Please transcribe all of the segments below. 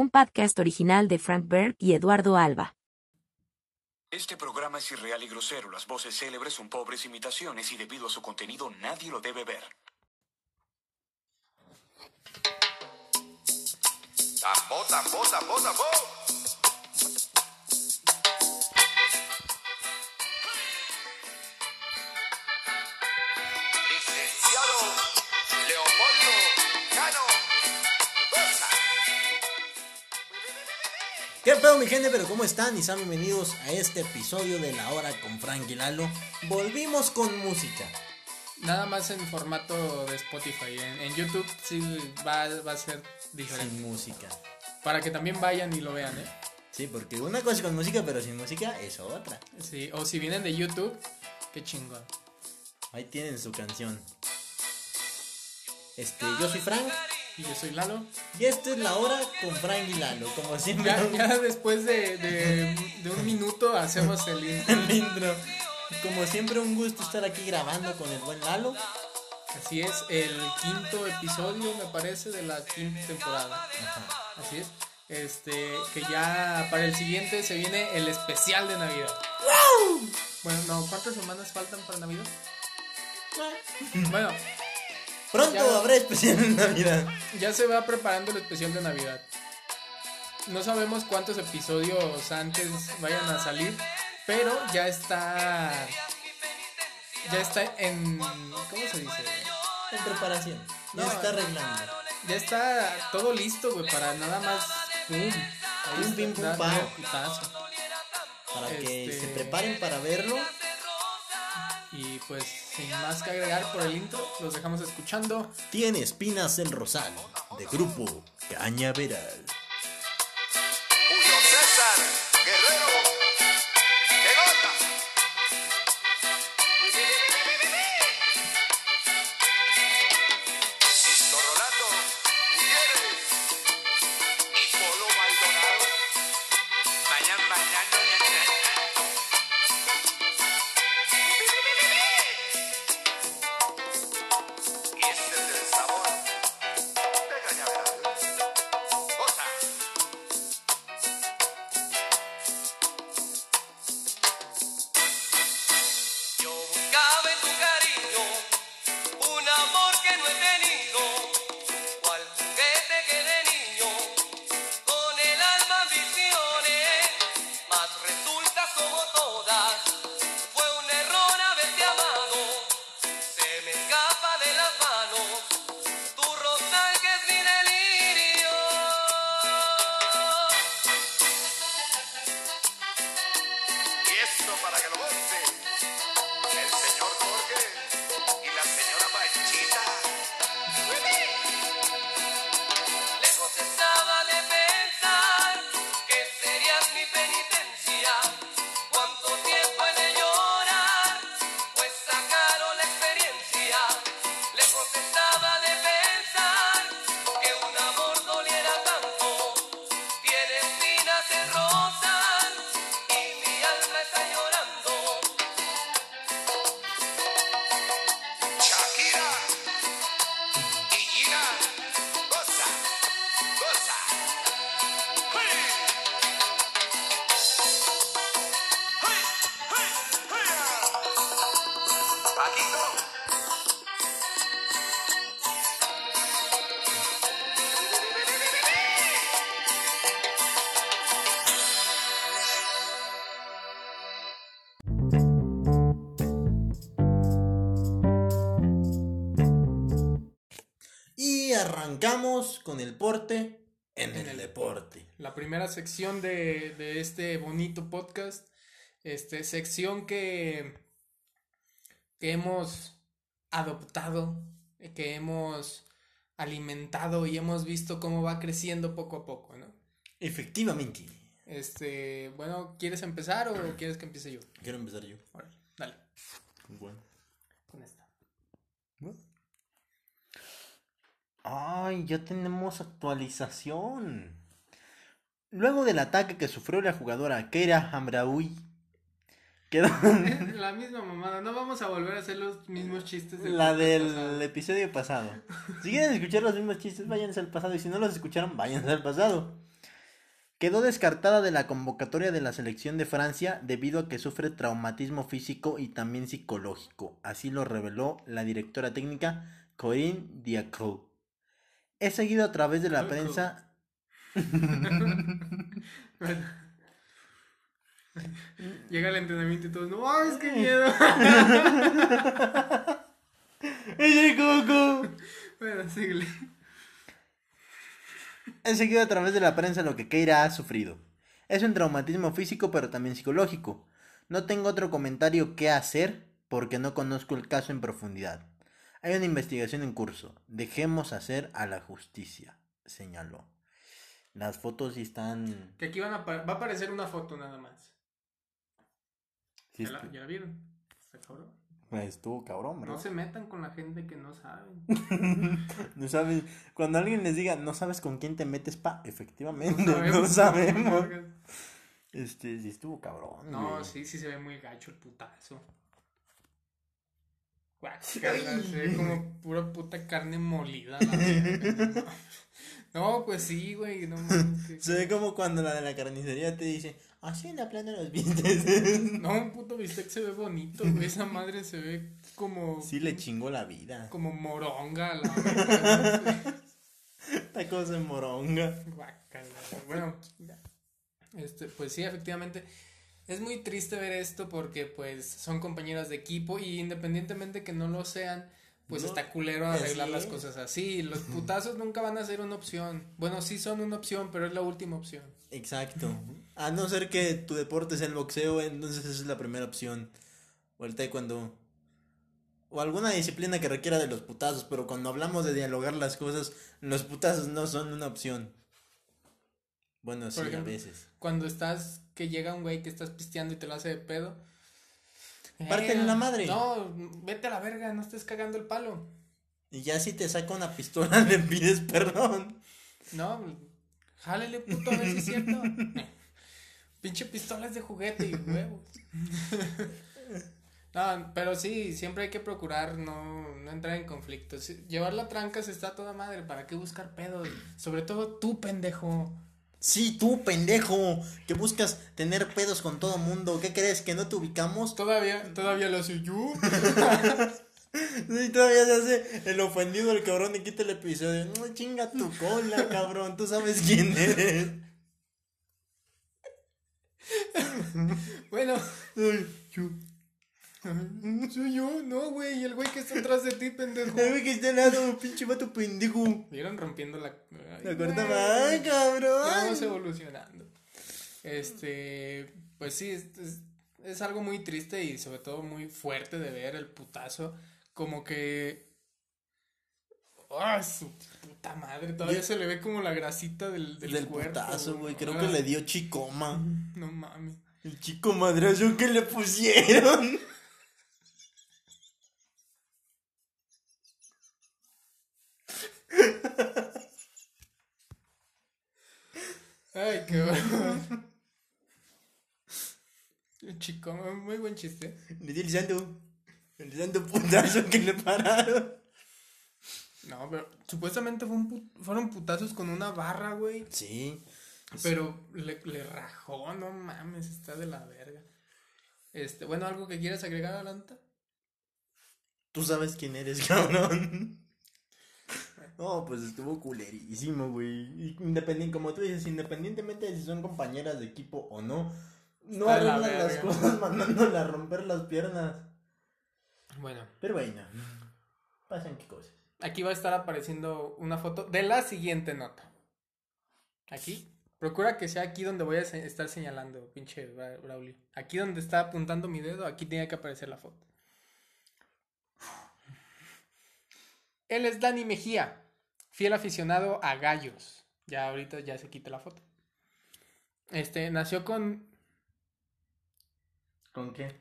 un podcast original de Frank Berg y Eduardo Alba. Este programa es irreal y grosero. Las voces célebres son pobres imitaciones y debido a su contenido nadie lo debe ver. Tambor, tambor, tambor, tambor. ¿Qué pedo mi gente? ¿Pero cómo están? Y sean bienvenidos a este episodio de La Hora con Frank y Lalo. Volvimos con música. Nada más en formato de Spotify. En, en YouTube sí va, va a ser diferente. Sin música. Para que también vayan y lo vean, ¿eh? Sí, porque una cosa es con música, pero sin música es otra. Sí, o si vienen de YouTube, qué chingón. Ahí tienen su canción. Este, yo soy Frank Y yo soy Lalo. y esto es La Hora con Frank y Lalo. Como siempre, Ya, ya después de, de, de un minuto hacemos el intro. el intro. Como siempre, un gusto estar aquí grabando con el buen Lalo. Así es, el quinto episodio, me parece, de la quinta temporada. Ajá. Así es. Este, que ya para el siguiente se viene el especial de Navidad. Bueno, no, ¿cuántas semanas faltan para Navidad? Bueno, Pronto Ya. habrá especial en Navidad. Ya se va preparando el especial de Navidad. No sabemos cuántos episodios antes vayan a salir, pero ya está. Ya está en. ¿Cómo se dice? En preparación. Ya No, está arreglando. Ya está todo listo, güey, para nada más. ¡Pum! Pum, pim, pum. Para que Este- se preparen para verlo. Y pues, sin más que agregar por el intro, los dejamos escuchando. Tiene espinas el rosal. De grupo Cañaveral. Primera sección de, de este bonito podcast. Este, sección que, que hemos adoptado, que hemos alimentado y hemos visto cómo va creciendo poco a poco, ¿no? Efectivamente. Este, bueno, ¿quieres empezar o quieres que empiece yo? Quiero empezar yo. Órale, dale, Bueno. con esta. Ay, ya tenemos actualización. Luego del ataque que sufrió la jugadora Keira Hamraoui, quedó La misma mamada, no vamos a volver a hacer los mismos chistes del la del pasado. episodio pasado. Si quieren escuchar los mismos chistes, váyanse al pasado. Y si no los escucharon, váyanse al pasado. Quedó descartada de la convocatoria de la selección de Francia debido a que sufre traumatismo físico y también psicológico. Así lo reveló la directora técnica Corinne Diacre. He seguido a través de la prensa. Bueno. Llega el entrenamiento y todos, no mames, qué miedo. ¡Ese Coco! bueno, síguele. He seguido a través de la prensa lo que Keira ha sufrido. Es un traumatismo físico pero también psicológico. No tengo otro comentario que hacer porque no conozco el caso en profundidad. Hay una investigación en curso. Dejemos hacer a la justicia, señaló. Las fotos sí están... Que aquí van a apa- va a aparecer una foto nada más. sí ¿Ya, la, estu- ya la vieron? Está cabrón. Pues, estuvo cabrón, bro. No se metan con la gente que no saben. No sabes, cuando alguien les diga, no sabes con quién te metes, pa, efectivamente, no sabemos. sabemos. Este, sí estuvo cabrón. No, güey. sí, sí se ve muy gacho el putazo. Guácala, se ve como pura puta carne molida. la verga, no, No, pues sí, güey, no mames, que- Se ve como cuando la de la carnicería te dice, así en la plana los dientes. No, un puto bistec se ve bonito, güey. Esa madre se ve como. Sí le chingó la vida. Como moronga, la verga, Esta cosa de moronga. Guácala. Bueno, este, pues sí, efectivamente. Es muy triste ver esto porque, pues, son compañeras de equipo y independientemente que no lo sean, pues No, está culero arreglar así las cosas así. Los putazos nunca van a ser una opción. Bueno, sí son una opción, pero es la última opción. Exacto. A no ser que tu deporte sea el boxeo, entonces esa es la primera opción. O el taekwondo. O alguna disciplina que requiera de los putazos, pero cuando hablamos de dialogar las cosas, los putazos no son una opción. Bueno, sí, a veces. Cuando estás, que llega un güey que estás pisteando y te lo hace de pedo. Pártele la madre. No, vete a la verga, no estés cagando el palo. Y ya si te saca una pistola, le pides perdón. No, jálele puto a ver si es cierto. Pinche pistolas de juguete y huevos. No, pero sí, siempre hay que procurar no, no entrar en conflictos. Llevar la tranca se está toda madre. ¿Para qué buscar pedos? Sobre todo tú, pendejo. Sí, tú, pendejo, que buscas tener pedos con todo mundo. ¿Qué crees? ¿Que no te ubicamos? Todavía, todavía lo soy yo. Sí, todavía se hace el ofendido el cabrón y quita el episodio. No, chinga tu cola, cabrón. Tú sabes quién eres. Bueno, Ay, yo. Soy yo, no, güey. Y el güey que está atrás de ti, pendejo. El güey que está al lado, pinche vato pendejo. Vieron rompiendo la. Ay, La corta güey. ay, Ya vamos cabrón. evolucionando. Este, pues sí, es, es- es algo muy triste y sobre todo muy fuerte de ver el putazo. Como que. ¡Ah, su puta madre! Todavía Yo- se le ve como la grasita del, del, Del cuerpo. putazo, güey. Creo Ah, que le dio chicoma. No mames. El chico madrazo que le pusieron. Ay, qué bueno. Chico, muy buen chiste. Le di el santo. El santo putazo que le pararon. No, pero supuestamente fue un pu- fueron putazos con una barra, güey. Sí. Pero le, le rajó, no mames, está de la verga. Este, bueno, ¿algo que quieras agregar, Alanta? Tú sabes quién eres, cabrón. No, pues estuvo culerísimo, güey. Independiente, como tú dices, independientemente de si son compañeras de equipo o no, no Está de la arreglan las cosas mandándola a romper las piernas. Bueno, Pero bueno, pasan qué cosas. aquí va a estar apareciendo una foto de la siguiente nota. Aquí. Procura que sea aquí donde voy a se- estar señalando, pinche Bra- Braulio. Aquí donde está apuntando mi dedo, aquí tiene que aparecer la foto. Él es Dani Mejía, fiel aficionado a gallos. Ya ahorita ya se quita la foto. Este, nació con ¿Con qué?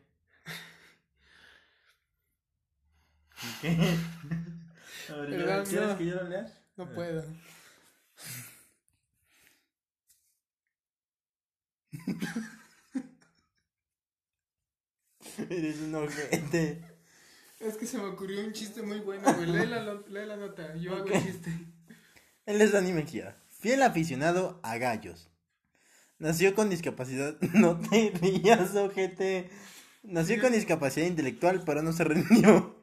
¿Con qué? A ver, Perdón, ¿quieres no. que yo lo lea? No puedo. Eres un ojete. Es que se me ocurrió un chiste muy bueno, güey. Lee la, lo- lee la nota. Yo hago el chiste. Él es Dani Mejía, fiel aficionado a gallos. Nació con discapacidad. No te rías, ojete. Nació con discapacidad intelectual, pero no se rindió.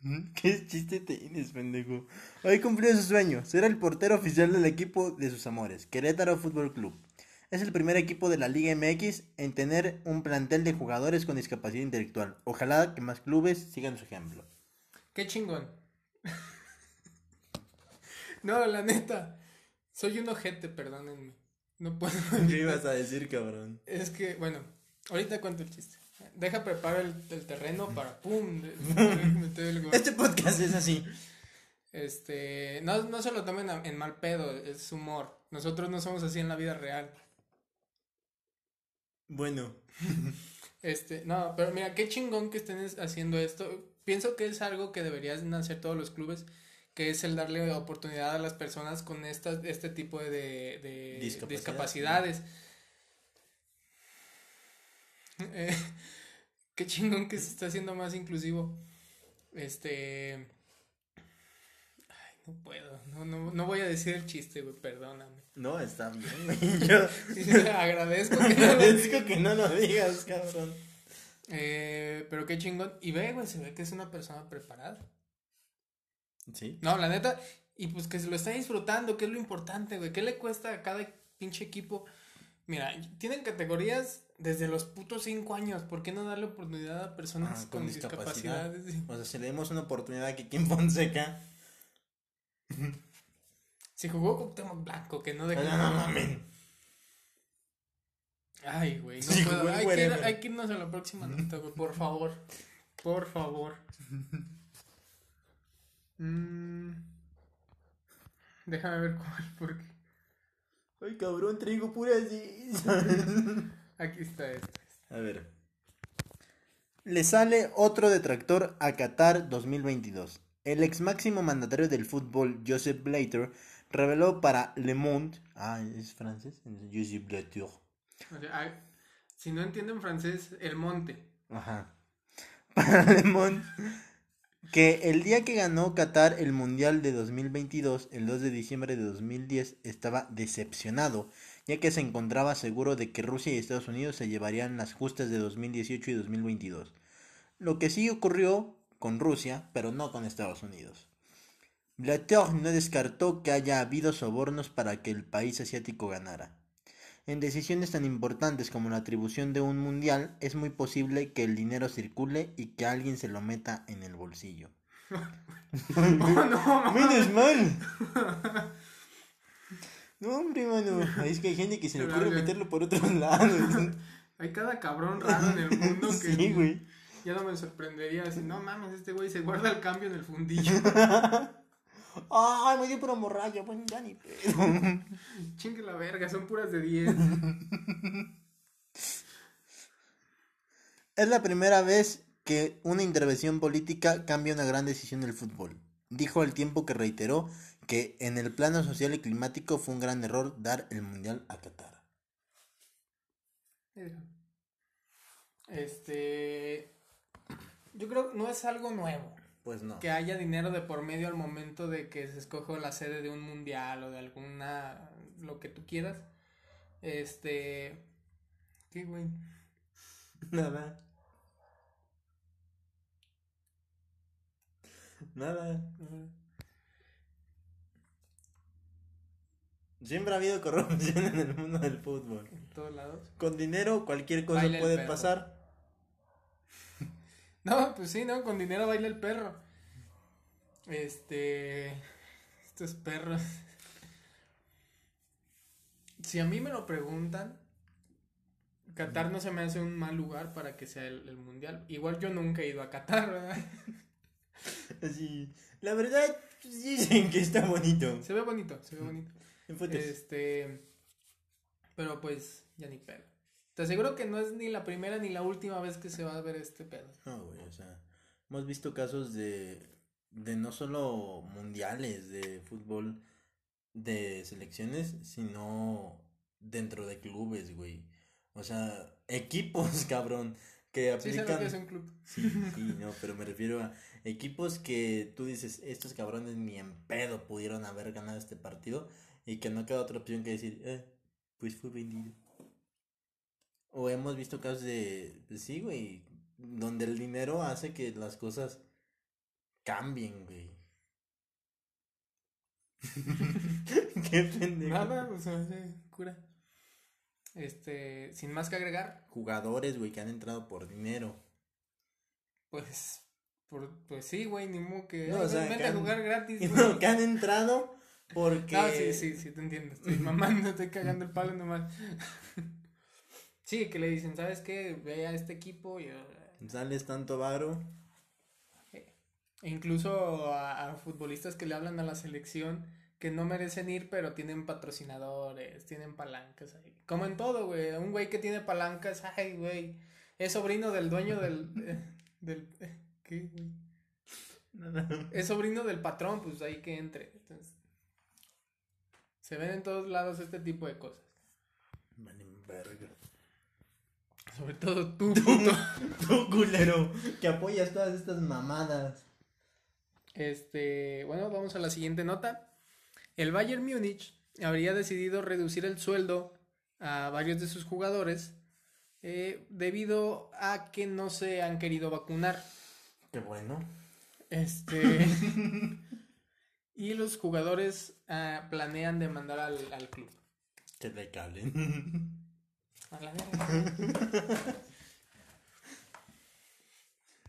¿Qué chiste tienes, pendejo? Hoy cumplió su sueño. Será el portero oficial del equipo de sus amores, Querétaro Fútbol Club. Es el primer equipo de la Liga MX en tener un plantel de jugadores con discapacidad intelectual. Ojalá que más clubes sigan su ejemplo. Qué chingón. no, la neta. Soy un ojete, perdónenme. No puedo. ¿Qué ibas a decir, cabrón? Es que, bueno, ahorita cuento el chiste. Deja preparar el, el terreno para pum. Este podcast es así. Este, no, no se lo tomen a- en mal pedo, es humor. Nosotros no somos así en la vida real. Bueno, Este, no, pero mira, qué chingón que estén es- haciendo esto. Pienso que es algo que deberían hacer todos los clubes, que es el darle oportunidad a las personas con esta, este tipo de, de Discapacidad. discapacidades. Eh, qué chingón que se está haciendo más inclusivo. Este... No puedo, no, no, no voy a decir el chiste, güey, perdóname. no, está bien, güey. Yo Agradezco que no lo que no lo digas, cabrón. Eh, pero qué chingón. Y ve, güey, se ve que es una persona preparada. Sí. No, la neta. Y pues que se lo está disfrutando, que es lo importante, güey. ¿Qué le cuesta a cada pinche equipo? Mira, tienen categorías desde los putos cinco años. ¿Por qué no darle oportunidad a personas Ah, con, discapacidades? O sea, si le demos una oportunidad a Kikín Fonseca. Si jugó con Cuauhtémoc Blanco, que no dejó. No, no mames. Ay, güey, no Sí, puedo. Hay que, ir, hay que irnos a la próxima nota, güey, por favor. Por favor. Mm, Déjame ver cuál, porque Ay, cabrón, traigo puras de aquí está esto. A ver. Le sale otro detractor a Qatar 2022. El ex máximo mandatario del fútbol, Joseph Blatter, reveló para Le Monde. Ah, es francés. Joseph Blatter. O sea, ay, si no entienden francés, el monte. Ajá. Para Le Monde. Que el día que ganó Qatar el Mundial de 2022, el 2 de diciembre de 2010, estaba decepcionado, ya que se encontraba seguro de que Rusia y Estados Unidos se llevarían las justas de 2018 y 2022. Lo que sí ocurrió con Rusia, pero no con Estados Unidos. Blatter no descartó que haya habido sobornos para que el país asiático ganara. En decisiones tan importantes como la atribución de un mundial, es muy posible que el dinero circule y que alguien se lo meta en el bolsillo. Oh, no, ¡Menos mal! No, hombre, mano. Es que hay gente que se le ocurre meterlo por otro lado. Hay cada cabrón raro en el mundo que Sí, güey. Ya no me sorprendería decir, no mames, este güey se guarda el cambio en el fundillo. ¡Ay, me dio por hemorragia! Bueno, ya ni pedo. Chingue la verga, son puras de 10. Es la primera vez que una intervención política cambia una gran decisión del fútbol. Dijo al tiempo que reiteró que en el plano social y climático fue un gran error dar el mundial a Qatar. Este. Yo creo que no es algo nuevo. Pues no. Que haya dinero de por medio al momento de que se escoge la sede de un mundial o de alguna. lo que tú quieras. Este. ¿Qué, güey? Nada. Nada. Siempre ha habido corrupción en el mundo del fútbol. En todos lados. Con dinero cualquier cosa Baila puede pasar. No, pues sí, ¿no? Con dinero baila el perro. Este. Estos perros. Si a mí me lo preguntan, Qatar no se me hace un mal lugar para que sea el, el mundial. Igual yo nunca he ido a Qatar, ¿verdad? Así. La verdad, pues, dicen que está bonito. Se ve bonito, se ve bonito. En fotos. Este. Pero pues, ya ni pedo. Te aseguro que no es ni la primera ni la última vez que se va a ver este pedo. No, güey, o sea, hemos visto casos de, de no solo mundiales de fútbol de selecciones, sino dentro de clubes, güey. O sea, equipos, cabrón, que Sí, sé lo aplican... que es un club. Sí, sí, no, pero me refiero a equipos que tú dices, estos cabrones ni en pedo pudieron haber ganado este partido y que no queda otra opción que decir, eh, pues fue vendido. O hemos visto casos de, pues sí, güey, donde el dinero hace que las cosas cambien, güey. Qué pendejo. Nada, pues cura. Este, sin más que agregar, Jugadores, güey, que han entrado por dinero. pues, por, pues sí, güey, ni modo que, No, "Ay, o sea, vente que a han- jugar gratis, No, que han entrado porque... No, sí, sí, sí, te entiendo. Estoy mamando, estoy cagando el palo nomás. Sí, que le dicen, ¿sabes qué? Ve a este equipo y... Sales tanto varo. E incluso a, a futbolistas que le hablan a la selección que no merecen ir, pero tienen patrocinadores, tienen palancas ahí. Como en todo, güey. Un güey que tiene palancas, ay, güey. Es sobrino del dueño del. eh, del eh, ¿Qué, güey? Es sobrino del patrón, pues ahí que entre. Entonces, se ven en todos lados este tipo de cosas. Verga. Sobre todo tú, puto. Tú, culero, que apoyas todas estas mamadas. Este, bueno, vamos a la siguiente nota. El Bayern Múnich habría decidido reducir el sueldo a varios de sus jugadores eh, debido a que no se han querido vacunar. Qué bueno. Este. y los jugadores ah, planean demandar al, al club. Que te calen. A la verga.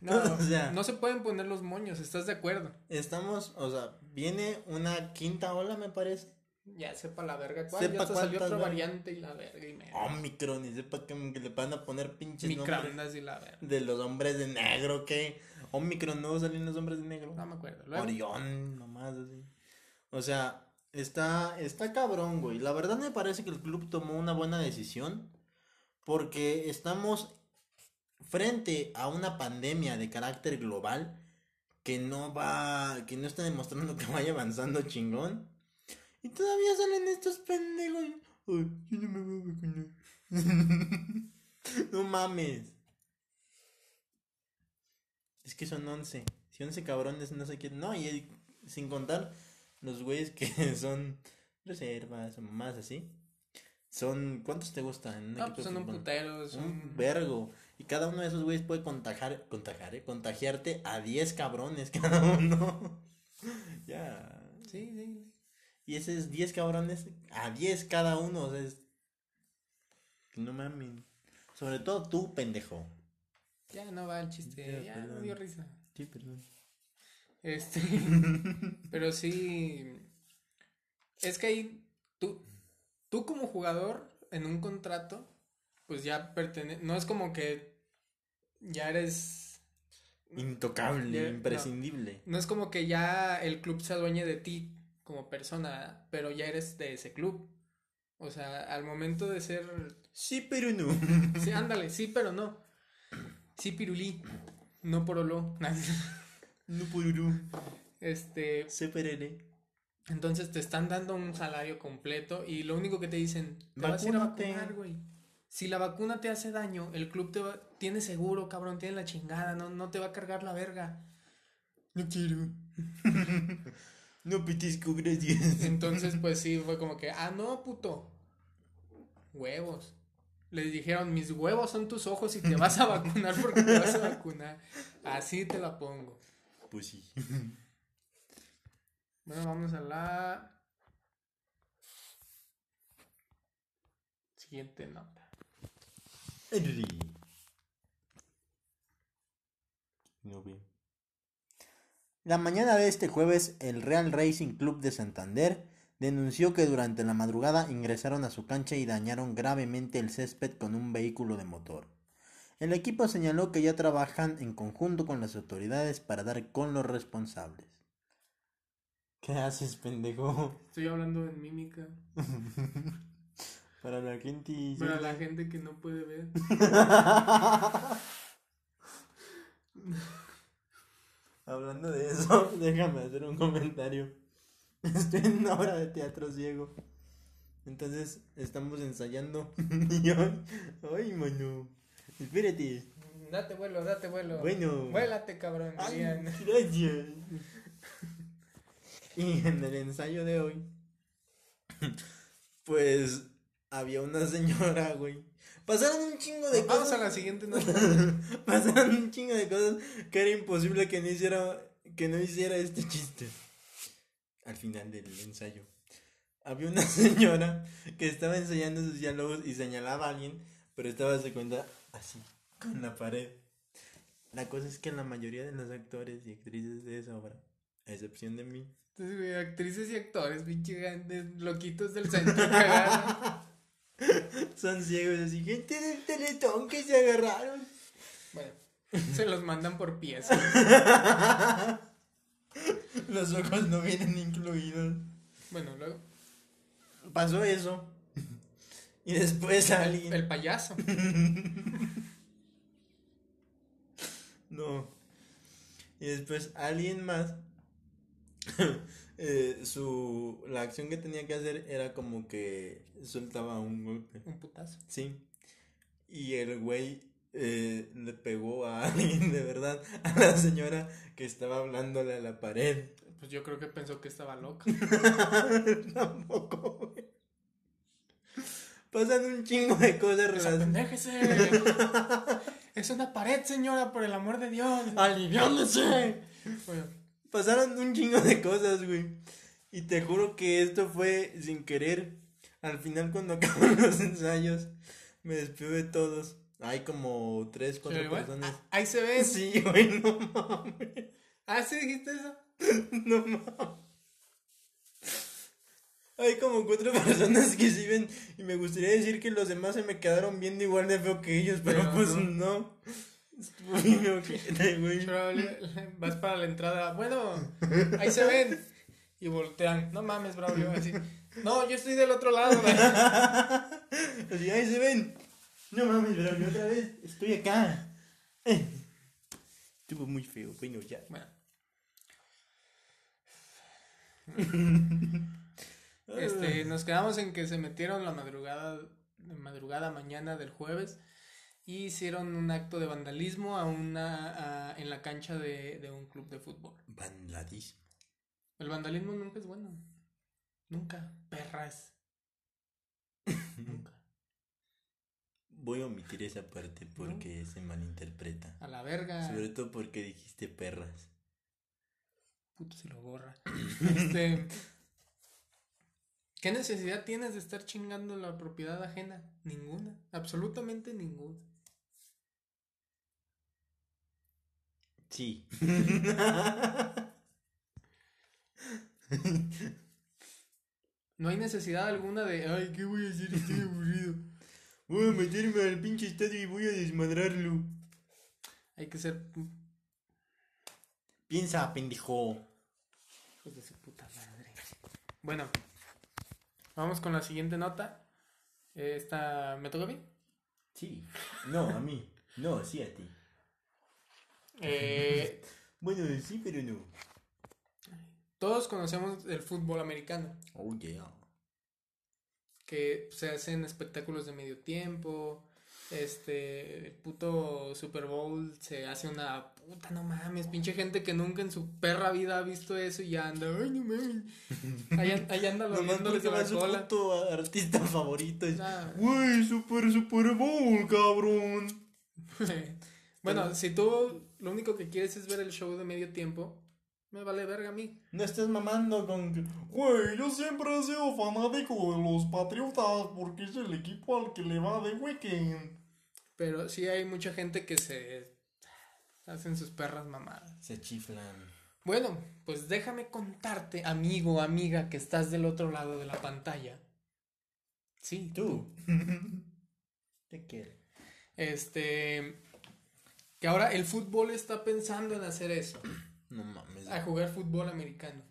No, O sea- no se pueden poner los moños, ¿estás de acuerdo? Estamos, o sea, viene una quinta ola, me parece. Ya sepa la verga cuál, Sepa ya hasta salió otra variante y la verga y me... Omicron, y sepa que, le van a poner pinches Microondas y la verga. de los hombres de negro, que Omicron no salen los hombres de negro. No me acuerdo. Luego, Orión, nomás así. O sea, está, está cabrón, güey. La verdad me parece que el club tomó una buena decisión. Porque estamos frente a una pandemia de carácter global que no va, que no está demostrando que vaya avanzando chingón. Y todavía salen estos pendejos. Ay, yo no me voy a vacunar. no mames. Es que son 11. Si 11 cabrones no se quieren. No, y sin contar los güeyes que son reservas o más así. Son. ¿Cuántos te gustan? no, equipo pues son un putero. Son... Un vergo. Y cada uno de esos güeyes puede contagiar, contagiar, ¿eh? contagiarte a 10 cabrones cada uno. ya. Sí, sí. Y ese es 10 cabrones a 10 cada uno. O sea, es... No mames. Sobre todo tú, pendejo. Ya no va el chiste. Ya, Ya, no dio risa. Sí, perdón. Este. pero sí. Es que ahí. Tú, tú como jugador en un contrato. Pues ya pertenece. No es como que. Ya eres. Intocable, Ya, imprescindible. No es como que ya el club se adueñe de ti como persona. Pero ya eres de ese club. O sea, al momento de ser. Sí, pero no. Sí, ándale, sí, pero no. Sí, pirulí. No poroló. no pururú. Este. Se perere. Entonces te están dando un salario completo y lo único que te dicen, te vas a ir a vacunar, güey. Si la vacuna te hace daño, el club te va, tiene seguro, cabrón, tiene la chingada, no, no te va a cargar la verga. No quiero. no petisco, gracias. Entonces, pues sí, fue como que, ah, no, puto. Huevos. Les dijeron, mis huevos son tus ojos y te vas a vacunar porque te vas a vacunar. Así te la pongo. Pues sí. Bueno, vamos a la siguiente nota. Henry. No ve. La mañana de este jueves, el Real Racing Club de Santander denunció que durante la madrugada ingresaron a su cancha y dañaron gravemente el césped con un vehículo de motor. El equipo señaló que ya trabajan en conjunto con las autoridades para dar con los responsables. ¿Qué haces, pendejo? Estoy hablando en mímica. Para la gente. Para la gente que no puede ver. Hablando de eso, déjame hacer un comentario. Estoy en una obra de teatro ciego. Entonces estamos ensayando. y hoy, ay, mano. Espérate. Date vuelo, date vuelo. Bueno. Vuélate, cabrón. Ay, gracias. Y en el ensayo de hoy, pues había una señora, güey. Pasaron un chingo de Vamos cosas. a la siguiente nota. Pasaron un chingo de cosas que era imposible que no hiciera, que no hiciera este chiste. Al final del ensayo. Había una señora que estaba ensayando sus diálogos y señalaba a alguien, pero estaba se cuenta así, con la pared. La cosa es que la mayoría de los actores y actrices de esa obra, a excepción de mí, Entonces, güey, actrices y actores, pinche gente, loquitos del centro. son ciegos así, gente del teletón que se agarraron. bueno, se los mandan por pies. Los ojos no vienen incluidos. Bueno, luego, Pasó eso. Y después alguien. el payaso. No. Y después alguien más. eh, su. La acción que tenía que hacer era como que soltaba un golpe. Un putazo. Sí. Y el güey eh, le pegó a alguien de verdad. A la señora que estaba hablándole a la pared. Pues yo creo que pensó que estaba loca. Tampoco, güey. Pasan un chingo de cosas relacionadas. Es una pared, señora, por el amor de Dios. ¡Aliviánese! Bueno, Pasaron un chingo de cosas, güey. Y te juro que esto fue sin querer. Al final, cuando acaban los ensayos, me despido de todos. Hay como tres, cuatro personas. ah, ahí se ve. Sí, güey, no mames. Ah, sí dijiste eso. No mames. Hay como cuatro personas que sí ven. Y me gustaría decir que los demás se me quedaron viendo igual de feo que ellos, pero, Pero pues no. no. Estuvo bien ojete, güey. Pero le- le- vas para la entrada. Bueno, ahí se ven. Y voltean. No mames, Braulio. Así. No, yo estoy del otro lado. güey. Así, ahí se ven. No mames, yo otra vez estoy acá. Estuvo muy feo, bueno, ya. Bueno. Este, nos quedamos en que se metieron la madrugada, madrugada mañana del jueves y hicieron un acto de vandalismo a una, a- en la cancha de, de un club de fútbol. Vandalismo. El vandalismo nunca es bueno. Nunca. Perras. nunca. Voy a omitir esa parte porque se malinterpreta. A la verga. Sobre todo porque dijiste perras. Puto si lo gorra. Este. ¿Qué necesidad tienes de estar chingando la propiedad ajena? Ninguna. Absolutamente ninguna. Sí. No hay necesidad alguna de. Ay, ¿qué voy a hacer? Estoy aburrido. Voy a meterme al pinche estadio y voy a desmadrarlo. Hay que ser. Piensa, pendejo. Hijos de su puta madre. Bueno. Vamos con la siguiente nota. Esta. ¿Me toca a mí? Sí. No, a mí. No, sí a ti. Eh, Bueno, sí, pero no. todos conocemos el fútbol americano. Oh, yeah. que se hacen espectáculos de medio tiempo. Este, el puto Super Bowl se hace una puta, no mames, pinche gente que nunca en su perra vida ha visto eso y ya anda, ay, no mames. Ahí, ahí anda va la su cola. puto artista favorito. es, Ah. Güey, super, super bowl, cabrón. bueno, si tú lo único que quieres es ver el show de medio tiempo, me vale verga a mí. No estás mamando con. que, Güey, yo siempre he sido fanático de los Patriotas porque es el equipo al que le va de weekend. Pero sí hay mucha gente que se hacen sus perras mamadas. Se chiflan. Bueno, pues déjame contarte, amigo, amiga, que estás del otro lado de la pantalla. Sí, Tú. Te quiero. Este, que ahora el fútbol está pensando en hacer eso, No mames. a jugar fútbol americano.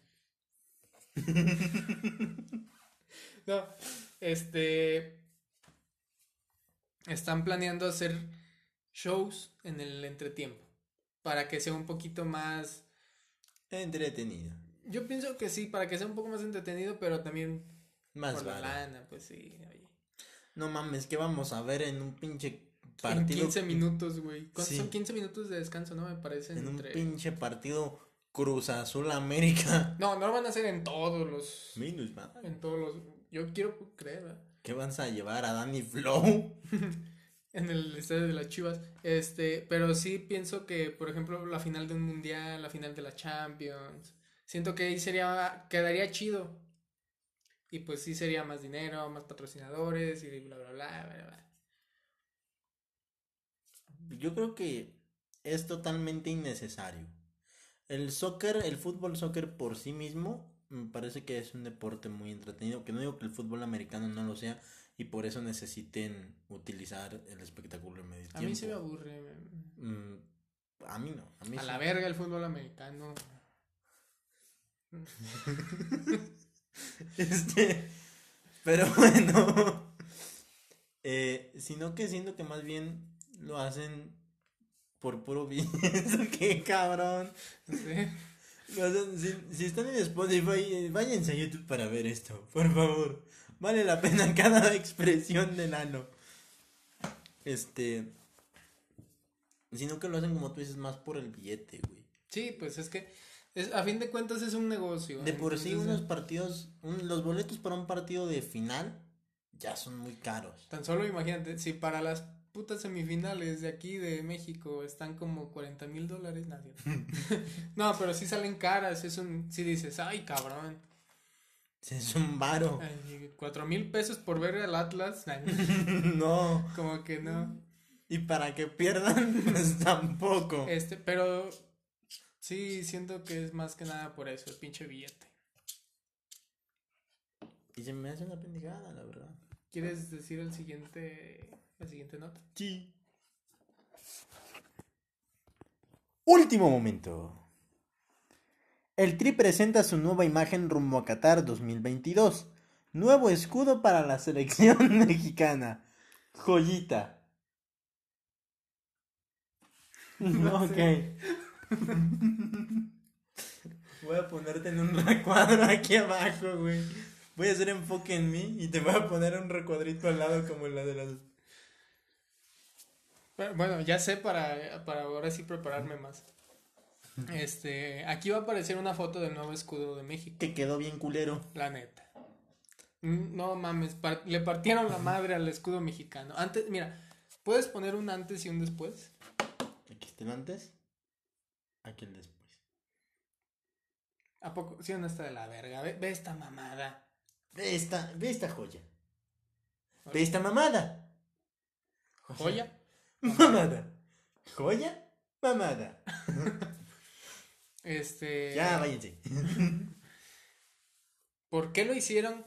No, este, están planeando hacer shows en el entretiempo para que sea un poquito más Entretenido. Yo pienso que sí, para que sea un poco más entretenido, pero también Más por la vale. lana, pues sí. oye. No mames, ¿qué vamos a ver en un pinche En partido? 15 minutos, güey. ¿Cuántos Sí. Son 15 minutos de descanso, ¿no? Me parece. En un pinche partido Cruz Azul América. No, no lo van a hacer en todos los. Mal. En todos los. Yo quiero creer, ¿verdad? ¿Qué vas a llevar a Danny Flow? en el estadio de las Chivas. Este, pero sí pienso que, por ejemplo, la final de un mundial, la final de la Champions, siento que ahí sería, quedaría chido. Y pues sí sería más dinero, más patrocinadores y bla, bla, bla, bla, bla. Yo creo que es totalmente innecesario. El soccer, el fútbol soccer por sí mismo, me parece que es un deporte muy entretenido. Que no digo que el fútbol americano no lo sea y por eso necesiten utilizar el espectáculo en medio A mí se me aburre. Mm, a mí no. A, mí A sí. la verga el fútbol americano. Este, pero bueno, eh, sino que siento que más bien lo hacen por puro bien. Qué cabrón. Sí. Lo hacen- si, si están en Spotify, eh, váyanse a YouTube para ver esto, por favor. Vale la pena cada expresión del ano. Este, sino que lo hacen como tú dices, más por el billete, güey. Sí, pues es que es, a fin de cuentas es un negocio. De por sí, unos partidos, un- los boletos para un partido de final ya son muy caros. Tan solo imagínate, si para las putas semifinales de aquí de México están como 40 mil dólares, nadie. no, pero sí salen caras, es un, si dices, ay cabrón, Es un varo. cuatro mil pesos por ver al Atlas, No. como que no. Y para que pierdan, pues tampoco. Este, pero sí siento que es más que nada por eso, el pinche billete. Y se me hace una pendejada, la verdad. ¿Quieres decir el siguiente, la siguiente nota? Sí. Último momento. El Tri presenta su nueva imagen rumbo a Qatar 2022. Nuevo escudo para la selección mexicana. Joyita. No ok. sé. Voy a ponerte en un recuadro aquí abajo, güey. Voy a hacer enfoque en mí y te voy a poner un recuadrito al lado como la de las... Pero, Bueno, ya sé para, para ahora sí prepararme más. Este, aquí va a aparecer una foto del nuevo escudo de México, Que quedó bien culero. la neta. Mm, No mames, par- le partieron la madre al escudo mexicano. Antes, mira, ¿puedes poner un antes y un después? Aquí está el antes. Aquí el después. ¿A poco? Sí no está de la verga. Ve, ve esta mamada. Ve esta, ve esta joya. Ve esta mamada. ¿Joya? Mamada. ¿Joya? Mamada. Este. Ya, váyanse. ¿Por qué lo hicieron?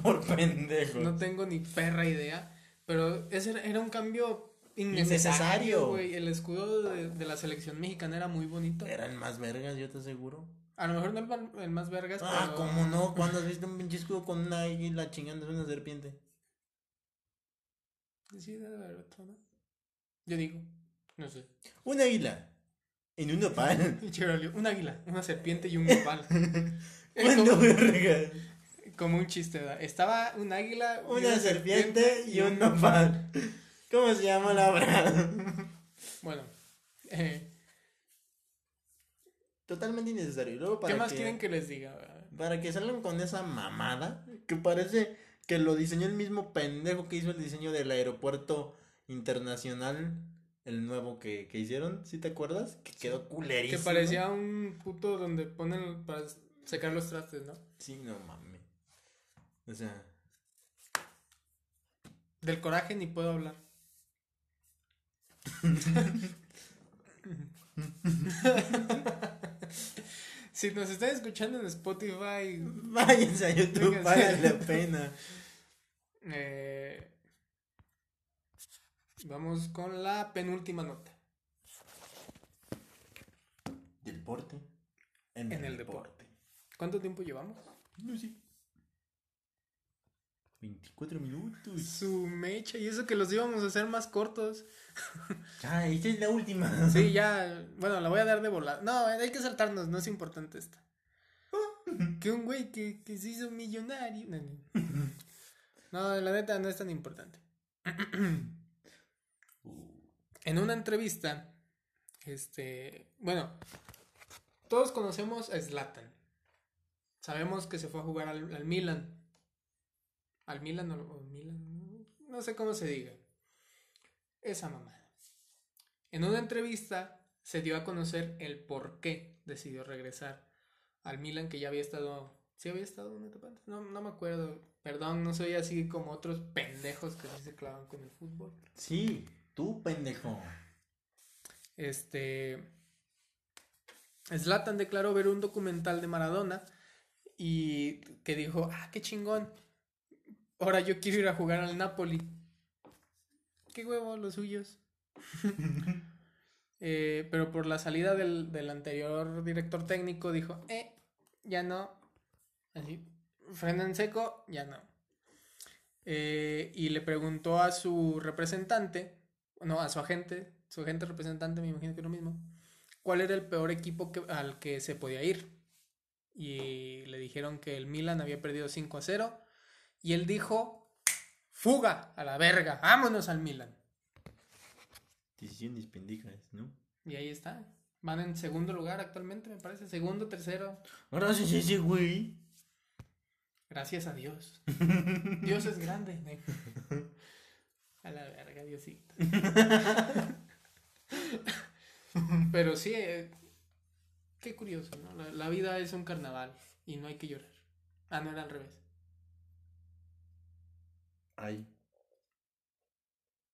Por pendejo. No tengo ni perra idea. Pero ese era, era un cambio Innecesario. güey. El escudo de, de la selección mexicana era muy bonito. Eran más vergas, yo te aseguro. A lo mejor no el, el más vergas, Ah, pero. ¿cómo no? ¿Cuándo has visto un pinche escudo con una águila chingando una serpiente? Sí, haber otro, ¿no? Yo digo, no sé. Un águila. En un nopal. Un águila, una serpiente y un nopal. Es ¿Cuándo, como, como un chiste, ¿verdad? Estaba un águila, Una serpiente y un nopal. ¿Cómo se llama la obra? Bueno, eh, Totalmente innecesario. Y luego para ¿qué más que- quieren que les diga? Para que salgan con esa mamada que parece que lo diseñó el mismo pendejo que hizo el diseño del aeropuerto internacional, el nuevo que, que hicieron, ¿sí te acuerdas? Que quedó culerísimo. Que parecía un puto donde ponen para secar los trastes, ¿no? Sí, no mames. O sea, Del coraje ni puedo hablar. si nos están escuchando en Spotify, váyanse a YouTube, vale la pena. eh, vamos con la penúltima nota. Del porte. En el deporte. ¿Cuánto tiempo llevamos? No sé. 24 minutos. Su mecha, y eso que los íbamos a hacer más cortos. Ya, esta es la última. Sí, ya, bueno, la voy a dar de volada. No, hay que saltarnos, no es importante esta. Que un güey que, que se hizo millonario. No, no. No, la neta no es tan importante. En una entrevista, este, bueno, todos conocemos a Zlatan. Sabemos que se fue a jugar al, Milan. al Milan o o Milan, no sé cómo se diga. Esa mamá. En una entrevista se dio a conocer el por qué decidió regresar al Milan que ya había estado, sí había estado una etapa antes? no, no me acuerdo. Perdón, no soy así como otros pendejos que sí se clavan con el fútbol. Sí, tú, pendejo. Este. Zlatan declaró ver un documental de Maradona y que dijo: Ah, qué chingón. Ahora yo quiero ir a jugar al Napoli. Qué huevo, los suyos. Eh, pero por la salida del, del anterior director técnico dijo: Eh, ya no. Así, freno en seco, ya no. Eh, y le preguntó a su representante, no, a su agente, su agente representante, me imagino que es lo mismo, cuál era el peor equipo que- al que se podía ir. Y le dijeron que el Milan había perdido 5 a 0. Y él dijo, fuga a la verga, vámonos al Milan. Decisiones pendejas, ¿no? Y ahí está. Van en segundo lugar actualmente, me parece. Segundo, tercero. Gracias a ese güey. Gracias a Dios. Dios es grande. A la verga, Diosito. Pero sí, eh, qué curioso, ¿no? La, la vida es un carnaval y no hay que llorar. Ah, no era al revés. Ay.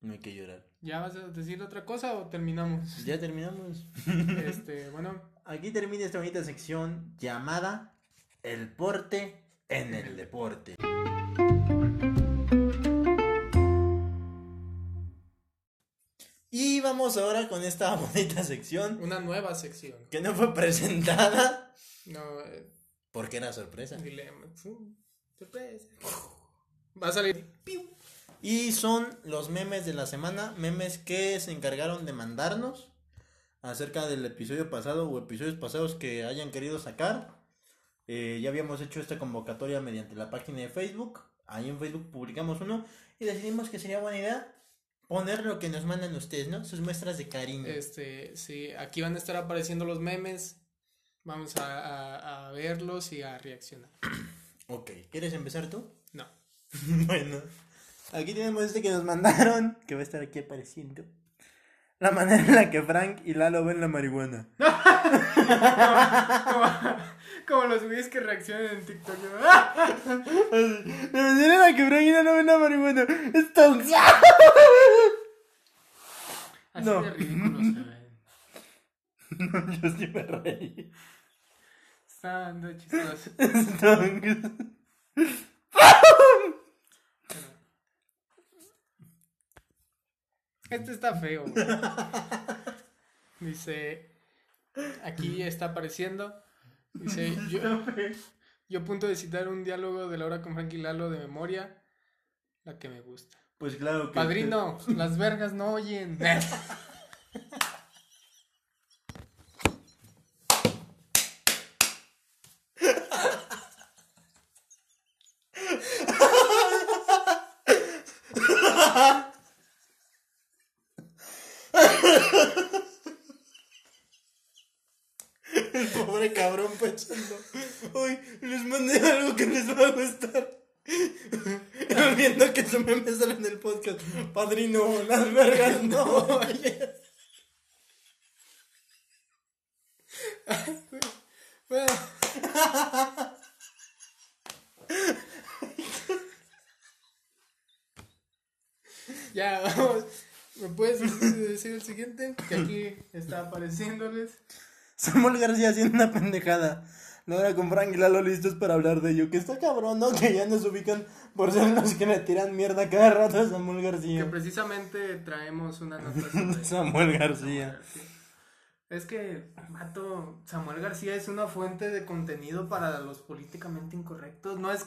No hay que llorar. ¿Ya vas a decir otra cosa o terminamos? Ya terminamos. Este, bueno, Aquí termina esta bonita sección llamada El porte en el deporte. Vamos ahora con esta bonita sección una nueva sección. que no fue presentada No, eh, porque era sorpresa. dilema. Sorpresa. Va a salir. Y son los memes de la semana, memes que se encargaron de mandarnos acerca del episodio pasado o episodios pasados que hayan querido sacar. Eh, ya habíamos hecho esta convocatoria mediante la página de Facebook. Ahí en Facebook publicamos uno y decidimos que sería buena idea poner lo que nos mandan ustedes, ¿no? Sus muestras de cariño. Este, sí, aquí van a estar apareciendo los memes. Vamos a, a- a verlos y a reaccionar. Ok, ¿quieres empezar tú? No. bueno, aquí tenemos este que nos mandaron, que va a estar aquí apareciendo. La manera en la que Frank y Lalo ven la marihuana. como, los güeyes que reaccionan en TikTok. ¿no? ¡Ah! La manera en la que Frank y Lalo ven la marihuana. Es. Así No. de ridículos se ven. Yo sí me reí. Está dando chistoso. Es tóxico. Este está feo. güey. Dice, aquí está apareciendo. Dice, yo, yo a punto de citar un diálogo de Laura con Frankie Lalo de memoria, la que me gusta. Pues claro que. Padrino, las vergas no oyen. El pobre cabrón pensando. Uy, les mandé algo que les va a gustar. Viendo que su meme sale en el podcast. Padrino, las vergas no. Bueno. Ya, vamos. ¿Me puedes decir el siguiente? Que aquí está apareciéndoles. Samuel García haciendo una pendejada. Laura con Frank y Lalo listos para hablar de ello. Que está cabrón, ¿no? Que ya nos ubican por ser los que le tiran mierda cada rato a Samuel Que García. precisamente traemos una nota sobre Samuel García. Es que, mato, Samuel García es una fuente de contenido para los políticamente incorrectos. No es,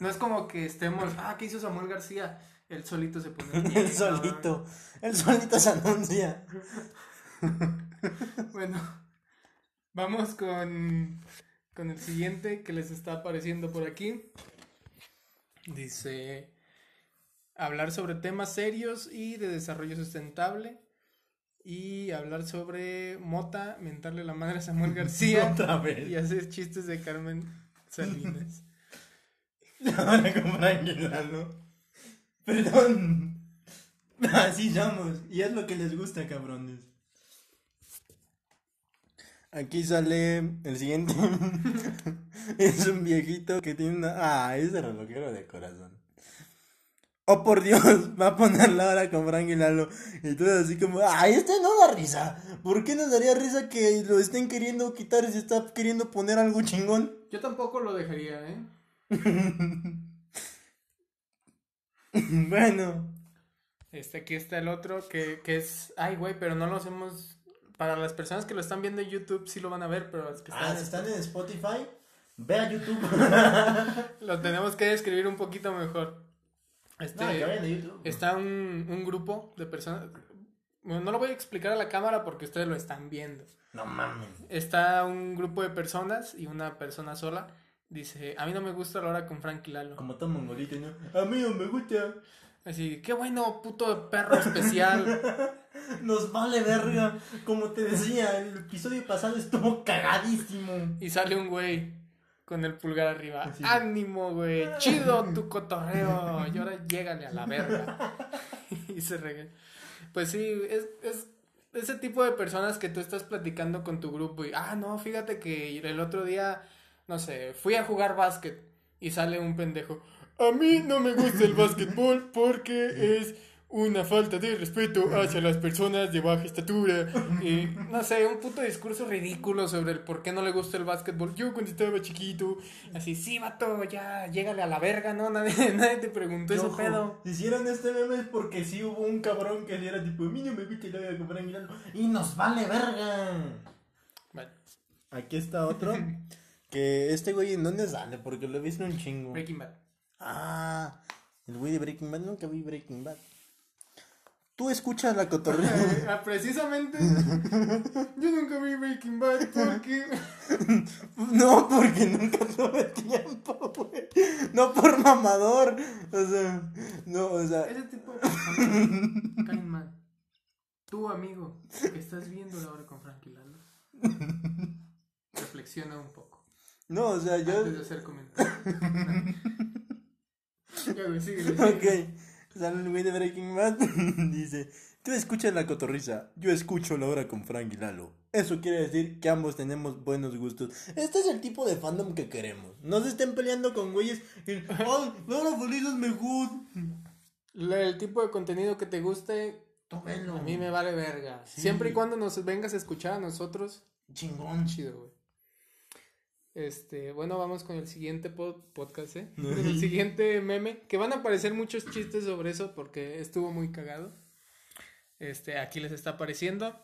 no es como que estemos, ah, ¿qué hizo Samuel García? Él solito se pone. El solito. El solito se anuncia. Bueno, vamos con, con el siguiente que les está apareciendo por aquí. Dice, hablar sobre temas serios y de desarrollo sustentable. Y hablar sobre Mota, mentarle la madre a Samuel García. Otra vez. Y hacer chistes de Carmen Salinas. Ahora Frankie Lalo. Perdón. Así somos. Y es lo que les gusta, cabrones. Aquí sale el siguiente. es un viejito que tiene una. Ah, es de relojero de corazón. Oh por Dios, va a poner la hora con Frank y Lalo. Y todo así como, ay, este no da risa. ¿Por qué nos daría risa que lo estén queriendo quitar si está queriendo poner algo chingón? Yo tampoco lo dejaría, ¿eh? bueno, Este, aquí está el otro que, que es. Ay, güey, pero no lo hacemos. Para las personas que lo están viendo en YouTube sí lo van a ver, pero las que están ah, en si están en Spotify, ve a YouTube. Lo tenemos que describir un poquito mejor. Este, No, a YouTube. está un, un grupo de personas. Bueno, no lo voy a explicar a la cámara porque ustedes lo están viendo. No mames. Está un grupo de personas y una persona sola. Dice, a mí no me gusta la hora con Frank y Lalo. Como todo mongolito, ¿no? A mí no me gusta. Así, qué bueno, puto perro especial. Nos vale verga. Como te decía, el episodio pasado estuvo cagadísimo. Y sale un güey con el pulgar arriba. Así. Ánimo, güey. Chido tu cotorreo. Y ahora llégale a la verga. y se regue. Pues sí, es, es ese tipo de personas que tú estás platicando con tu grupo y, ah, no, fíjate que el otro día, no sé, fui a jugar básquet y sale un pendejo. A mí no me gusta el básquetbol porque es una falta de respeto hacia las personas de baja estatura. Y no sé, un puto discurso ridículo sobre el por qué no le gusta el básquetbol. Yo cuando estaba chiquito, así, sí, vato, ya, llégale a la verga, ¿no? Nadie, nadie te preguntó ese Ojo, pedo. Hicieron este meme porque sí hubo un cabrón que era tipo, a mí no me gusta la de comprar Milano. Y nos vale verga. Bueno, Aquí está otro. que este güey, ¿en dónde sale? Porque lo he visto un chingo. Breaking Bad. Ah, el güey de Breaking Bad. Nunca vi Breaking Bad. Tú escuchas la cotorrea. Ah, precisamente, yo nunca vi Breaking Bad porque... No, porque nunca tuve tiempo, güey. No por mamador. O sea, no, o sea. Ese tipo de mal. Tú, amigo, que estás viendo la hora con Frankie Lalo, reflexiona un poco No, o sea, yo. antes de hacer comentarios. ya, güey, síguele. Ok. Sale el güey de Breaking Bad. Dice: Tú escuchas la cotorriza. Yo escucho la hora con Frank y Lalo. Eso quiere decir que ambos tenemos buenos gustos. Este es el tipo de fandom que queremos. No se estén peleando con güeyes. que, ¡Ay, la hora feliz es mejor! El tipo de contenido que te guste, Tú velo. a mí me vale verga. Sí. Siempre y cuando nos vengas a escuchar a nosotros, Chingón. chido, güey. Este, bueno, vamos con el siguiente pod- podcast, ¿eh? el siguiente meme, que van a aparecer muchos chistes sobre eso porque estuvo muy cagado. Este, aquí les está apareciendo.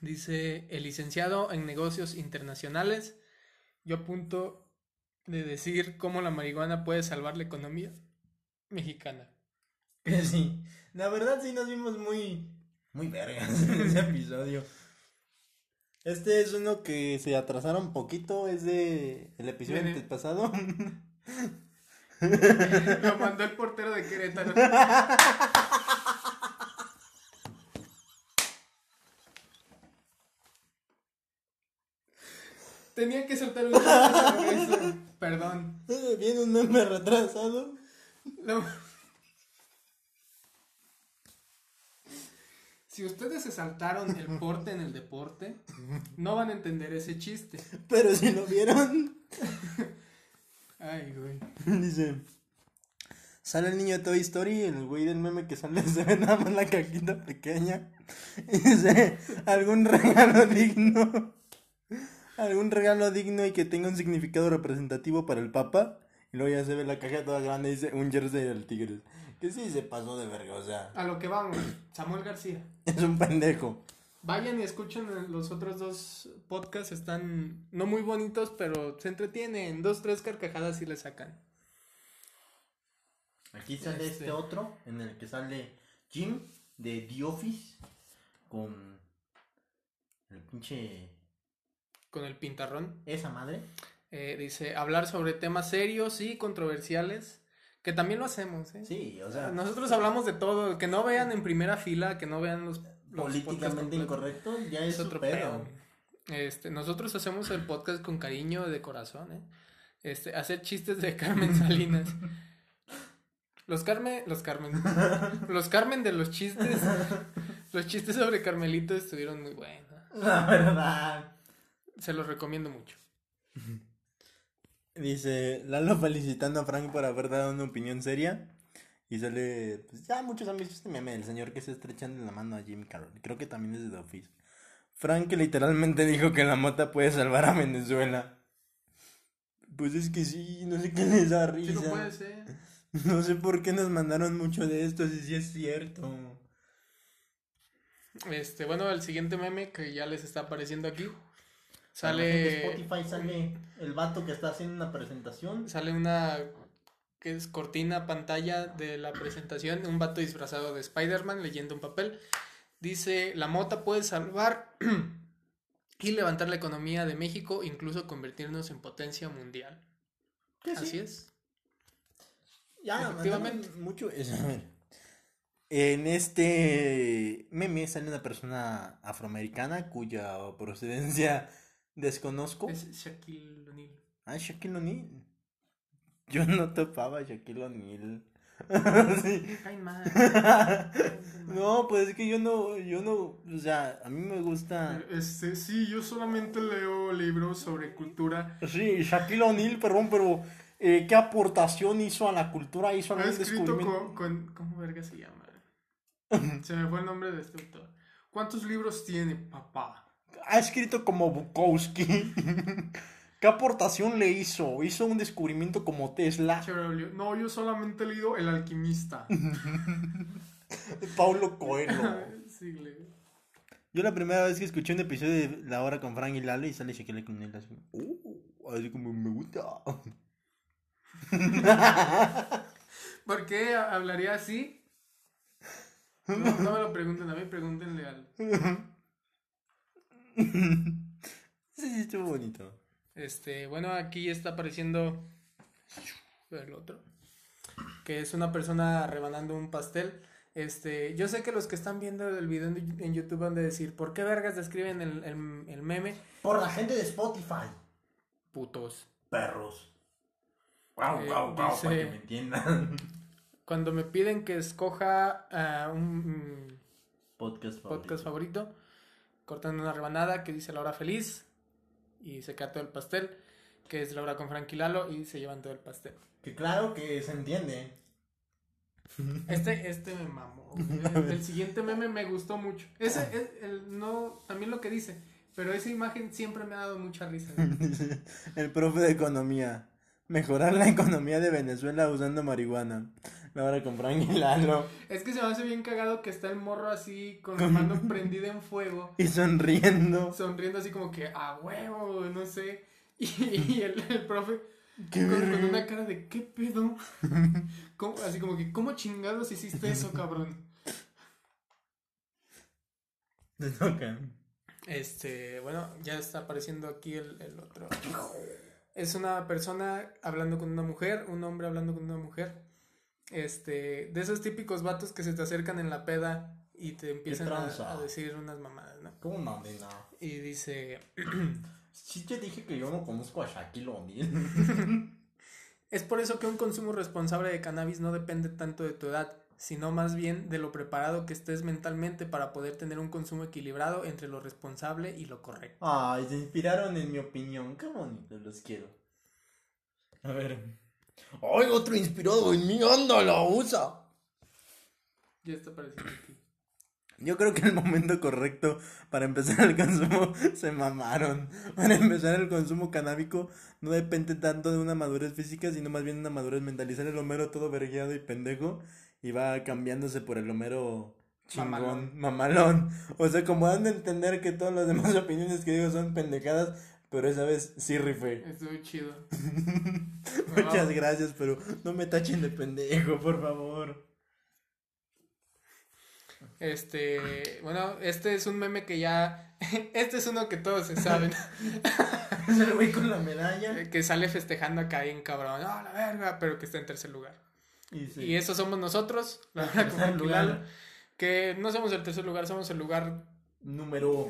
Dice el licenciado en negocios internacionales. Yo a punto de decir cómo la marihuana puede salvar la economía mexicana. Sí. La verdad sí nos vimos muy. Muy vergas en ese episodio. Este es uno que se atrasaron poquito. Es de. El episodio Viene. pasado. Lo mandó el portero de Querétaro. Tenía que soltar un. Perdón. Viene un meme retrasado. Lo- Si ustedes se saltaron el porte en el deporte, no van a entender ese chiste. Pero si lo vieron. Ay, güey. Dice. Sale el niño de Toy Story, el güey del meme que sale, se ve nada más la caquita pequeña. Y dice, algún regalo digno. Algún regalo digno y que tenga un significado representativo para el papa. Y luego ya se ve la caja toda grande y dice, un jersey del Tigres. Que sí se pasó de verga, o sea, A lo que vamos, Samuel García. es un pendejo. Vayan y escuchen los otros dos podcasts, están no muy bonitos, pero se entretienen, dos, tres carcajadas y le sacan. Aquí sale Este. este otro, en el que sale Jim de The Office con el pinche... Con el pintarrón. esa madre. Eh, dice, hablar sobre temas serios y controversiales, que también lo hacemos, ¿eh? Sí, o sea, Nosotros hablamos de todo, que no vean en primera fila, que no vean los, los políticamente incorrecto ya es, es otro pedo. Este, nosotros hacemos el podcast con cariño de corazón, ¿eh? Este, hacer chistes de Carmen Salinas. Los Carmen, los Carmen, los Carmen de los chistes, los chistes sobre Carmelito estuvieron muy buenos. La verdad. Se los recomiendo mucho. Dice Lalo felicitando a Frank por haber dado una opinión seria. Y sale, pues ya muchos han visto este meme del señor que se estrechando la mano a Jimmy Carroll. Creo que también es de The Office. Frank literalmente dijo que la mota puede salvar a Venezuela. Pues es que sí, no sé qué les da Sí, risa. no puede ser. No sé por qué nos mandaron mucho de esto, si sí es cierto. Este, bueno, el siguiente meme que ya les está apareciendo aquí. En Sale, Spotify sale el vato que está haciendo una presentación. sale una que es cortina pantalla de la presentación, un vato disfrazado de Spider-Man leyendo un papel. Dice, la mota puede salvar y levantar la economía de México, incluso convertirnos en potencia mundial. Sí. Así es. Ya, Efectivamente. efectivamente. Mucho. es- a ver. En este meme sale una persona afroamericana cuya procedencia desconozco. Es Shaquille O'Neal. Ah, Shaquille O'Neal. Yo no topaba a Shaquille O'Neal. Sí. No, pues es que yo no, yo no, o sea, a mí me gusta. Este, sí, yo solamente leo libros sobre cultura. Sí, Shaquille O'Neal, perdón, pero eh, ¿qué aportación hizo a la cultura? ¿Hizo Ha algún escrito descubrimiento? con, con- ¿Cómo verga se llama? Se me fue el nombre de este autor. ¿Cuántos libros tiene, papá? Ha escrito como Bukowski. ¿Qué aportación le hizo? ¿Hizo un descubrimiento como Tesla? No, yo solamente he leído El Alquimista. Paulo Coelho. sí, le- Yo la primera vez que escuché un episodio de La Hora con Frank y Lalo y sale Shaquille O'Neal así, uh, así como me gusta. ¿Por qué hablaría así? No, no me lo pregunten a mí, pregúntenle al. Sí, sí, estuvo bonito. Este, bueno, aquí está apareciendo el otro, que es una persona rebanando un pastel. Este, yo sé que los que están viendo el video en en YouTube van a decir, ¿por qué vergas describen el, el, el meme? Por la gente de Spotify. Putos. Perros. Guau, Eh, guau, guau, dice- para que me entiendan. Cuando me piden que escoja ah, un Podcast podcast favorito, cortan una rebanada que dice la hora feliz y se cae todo el pastel, que es la hora con Frankie Lalo y se llevan todo el pastel. Que claro que se entiende. Este, este me mamó. El, el siguiente meme me gustó mucho. Ese es el, no, también lo que dice, pero esa imagen siempre me ha dado mucha risa. El profe de economía. Mejorar la economía de Venezuela usando marihuana. La hora con Frank y Lalo. Es que se me hace bien cagado que está el morro así con la mano prendida en fuego, Y sonriendo. sonriendo así como que a huevo, no sé. Y, y el, el profe Qué con, con una cara de ¿qué pedo? ¿Cómo- así como que ¿cómo chingados hiciste eso, cabrón? Te toca. Este, bueno, ya está apareciendo aquí el, el otro. Es una persona hablando con una mujer, un hombre hablando con una mujer. Este, de esos típicos vatos que se te acercan en la peda y te empiezan a, a decir unas mamadas, ¿no? ¿Cómo mamena? Y dice, Sí te dije que yo no conozco a Shaquille O'Neal. es por eso que un consumo responsable de cannabis no depende tanto de tu edad, sino más bien de lo preparado que estés mentalmente para poder tener un consumo equilibrado entre lo responsable y lo correcto. Ay, se inspiraron en mi opinión. Qué bonito, los quiero. A ver. Ay, otro inspirado en mí, ándala, usa. Ya está apareciendo aquí. Yo creo que el momento correcto para empezar el consumo se mamaron. Para empezar el consumo canábico no depende tanto de una madurez física, sino más bien de una madurez mental. Y sale el Homero todo vergueado y pendejo y va cambiándose por el Homero chingón, Mamalón. mamalón. O sea, como dando a entender que todas las demás opiniones que digo son pendejadas, pero esa vez sí rifé. Estuvo chido. Muchas Wow. gracias, pero no me tachen de pendejo, por favor. Este, bueno, este es un meme que ya, este es uno que todos se saben, Es el güey con la medalla. que sale festejando acá bien cabrón, ¡ah, la verga! Pero que está en tercer lugar. Y, sí. Y eso somos nosotros, la verdad, como lugar. Que no somos el tercer lugar, somos el lugar, número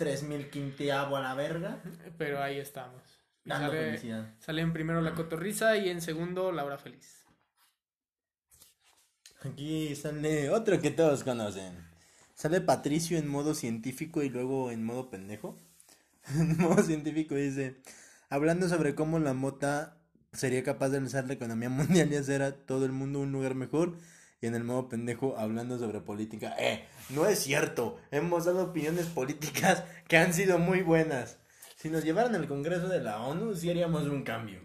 3015 a la verga. pero ahí estamos. Dando sale, felicidad. sale en primero la cotorriza y en segundo Laura Feliz. Aquí sale otro que todos conocen. Sale Patricio en modo científico y luego en modo pendejo. en modo científico dice, hablando sobre cómo la mota sería capaz de alzar la economía mundial y hacer a todo el mundo un lugar mejor. Y en el modo pendejo hablando sobre política. Eh, no es cierto. Hemos dado opiniones políticas que han sido muy buenas. Si nos llevaran al Congreso de la ONU, sí haríamos un cambio.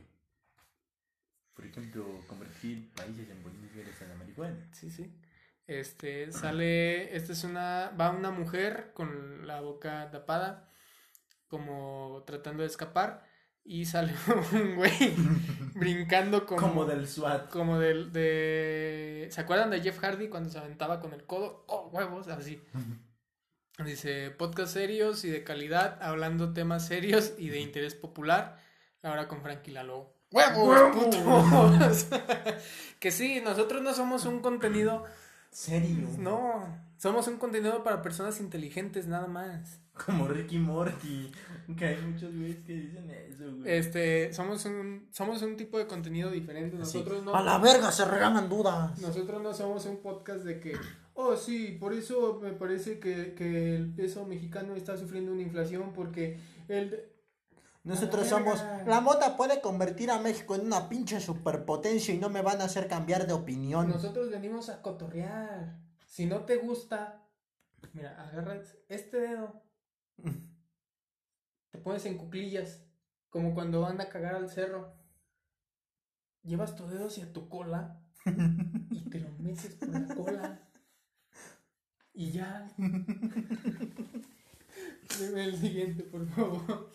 Por ejemplo, convertir países en bolívares a la marihuana. Sí, sí. Este, sale, esta es una, va una mujer con la boca tapada, como tratando de escapar, y sale un güey brincando como, Como del SWAT. como del, de, ¿se acuerdan de Jeff Hardy cuando se aventaba con el codo? Oh, huevos, así. Dice, podcast serios y de calidad, hablando temas serios y de interés popular, ahora con Frankie Lalo. ¡Huevos, putos! que sí, nosotros no somos un contenido Serio. no, somos un contenido para personas inteligentes nada más. Como Ricky Morty. Que hay muchos güeyes que dicen eso, güey. Este, somos un somos un tipo de contenido diferente. Así, Nosotros no A la verga se regalan dudas. nosotros no somos un podcast de que oh sí, por eso me parece que, que el peso mexicano está sufriendo una inflación porque el Nosotros somos. La mota puede convertir a México en una pinche superpotencia y no me van a hacer cambiar de opinión. nosotros venimos a cotorrear. Si no te gusta, mira, agarras este dedo. Te pones en cuclillas, como cuando van a cagar al cerro. Llevas tu dedo hacia tu cola y te lo metes por la cola. Y ya. Dime el siguiente, por favor.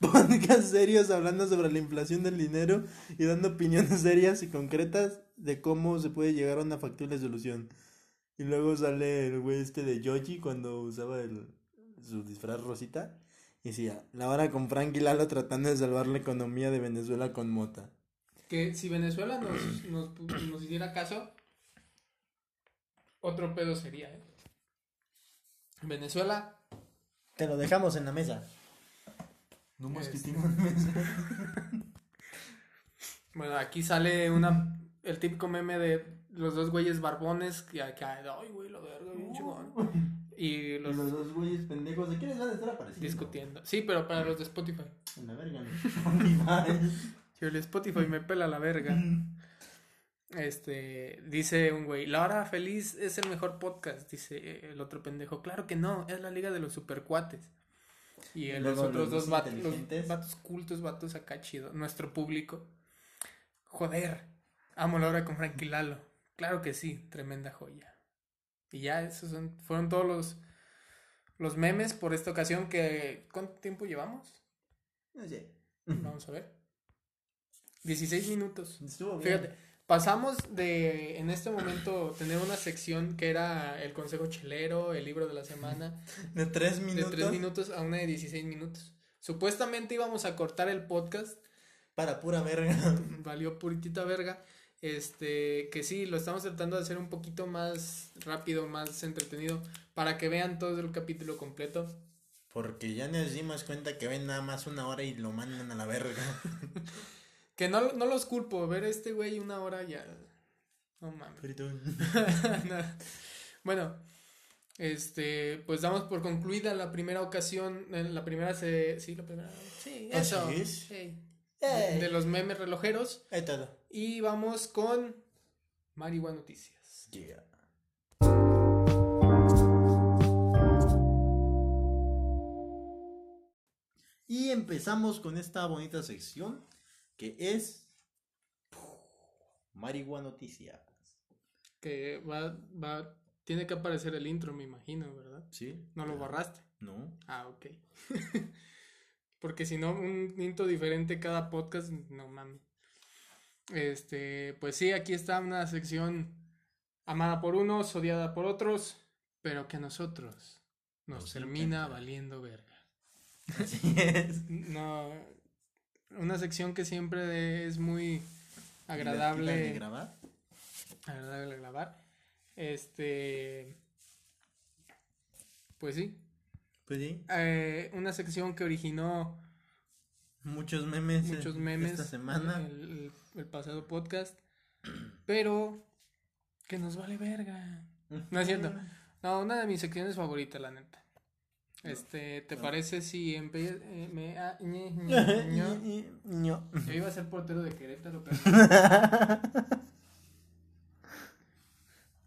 Podcast serios hablando sobre la inflación del dinero y dando opiniones serias y concretas de cómo se puede llegar a una factible solución. Y luego sale el güey este de Yoji cuando usaba el, su disfraz rosita. Y decía, la hora con Frank y Lalo tratando de salvar la economía de Venezuela con mota. Que si Venezuela nos, nos, nos hiciera caso, otro pedo sería, ¿eh? Venezuela, Te lo dejamos en la mesa. No más que mesa. bueno, aquí sale una, el típico meme de los dos güeyes barbones que, que ay, güey, la verga, bien chingón. Y los Los dos güeyes pendejos, ¿de quiénes van a estar apareciendo? discutiendo. Sí, pero para los de Spotify. En la verga, ¿no? Yo el Spotify me pela la verga. Este, dice un güey, La Hora Feliz es el mejor podcast, dice el otro pendejo. Claro que no, es la liga de los supercuates. Y el- los otros los dos vatos, los vatos cultos, vatos acá chido. Nuestro público. Joder, amo la hora con Frankie Lalo. Claro que sí, tremenda joya. Y ya, esos son, fueron todos los, los memes por esta ocasión que... ¿Cuánto tiempo llevamos? No sé. Vamos a ver. 16 minutos. Estuvo bien. Fíjate, pasamos de en este momento tener una sección que era el consejo chelero, el libro de la semana, De tres de minutos. 3 minutos a una de 16 minutos. Supuestamente íbamos a cortar el podcast, Para pura verga. valió puritita verga. Este, que sí, lo estamos tratando de hacer un poquito más rápido, más entretenido, para que vean todo el capítulo completo. Porque ya nos dimos cuenta que ven nada más una hora y lo mandan a la verga. Que no, no los culpo, ver a este güey una hora ya. No mames. Perdón. Bueno, este, pues damos por concluida la primera ocasión, en la primera se, sí, la primera, sí, eso, es. de los memes relojeros Es todo. Y vamos con Marihuana Noticias. Yeah. Y empezamos con esta bonita sección que es Marihuana Noticias. Que va, va, tiene que aparecer el intro, me imagino, ¿verdad? ¿Sí? No lo borraste. No. Ah, ok. Porque si no, un intro diferente cada podcast, no mames. Este, pues sí, aquí está una sección amada por unos, odiada por otros, pero que a nosotros nos Nos termina encanta. valiendo verga. Así es. No, una sección que siempre es muy Divertida de agradable, grabar. agradable de grabar. Este, pues sí, Pues sí. eh, una sección que originó Muchos memes. muchos memes Esta semana. El, pasado podcast. Pero que nos vale verga. No es cierto. No, una de mis secciones favoritas, la neta. Este, ¿te parece si empe- eh, me ah, ñe, ñe. Yo iba a ser portero de Querétaro, pero.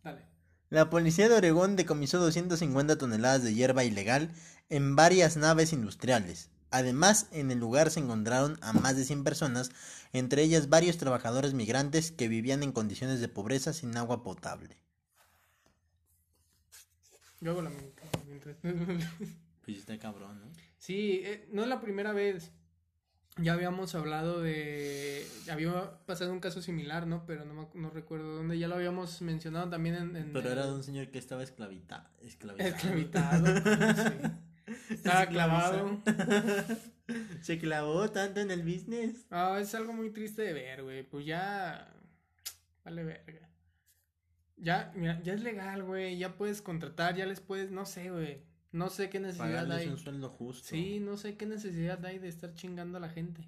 Dale. La policía de Oregón decomisó 250 toneladas de hierba ilegal en varias naves industriales. Además, en el lugar se encontraron a más de 100 personas, entre ellas varios trabajadores migrantes que vivían en condiciones de pobreza sin agua potable. Yo hago la mientras. Pues está cabrón, ¿no? Sí, eh, no es la primera vez. Ya habíamos hablado de... Había pasado un caso similar, ¿no? Pero no, recuerdo dónde. Ya lo habíamos mencionado también en... en Pero el- era de un señor que estaba esclavita, esclavizado. Esclavitado. sí. Estaba clavado. Se clavó tanto en el business. Ah, es algo muy triste de ver, güey. Pues ya... Vale verga. Ya, mira, ya es legal, güey. Ya puedes contratar, ya les puedes... No sé, güey. No sé qué necesidad Pagarles hay. un sueldo justo. Sí, no sé qué necesidad hay de estar chingando a la gente.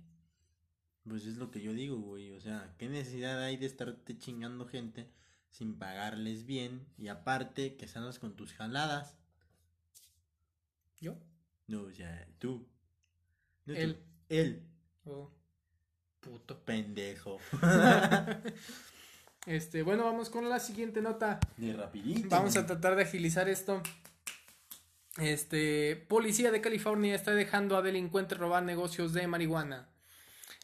Pues es lo que yo digo, güey. O sea, ¿qué necesidad hay de estarte chingando gente sin pagarles bien? Y aparte, que salgas con tus jaladas. ¿Yo? No, o sea, tú. No tú. Él. Él. Oh, puto. Pendejo. Este, bueno, vamos con la siguiente nota. De rapidito. Vamos a tratar de agilizar esto. Este, policía de California está dejando a delincuentes robar negocios de marihuana.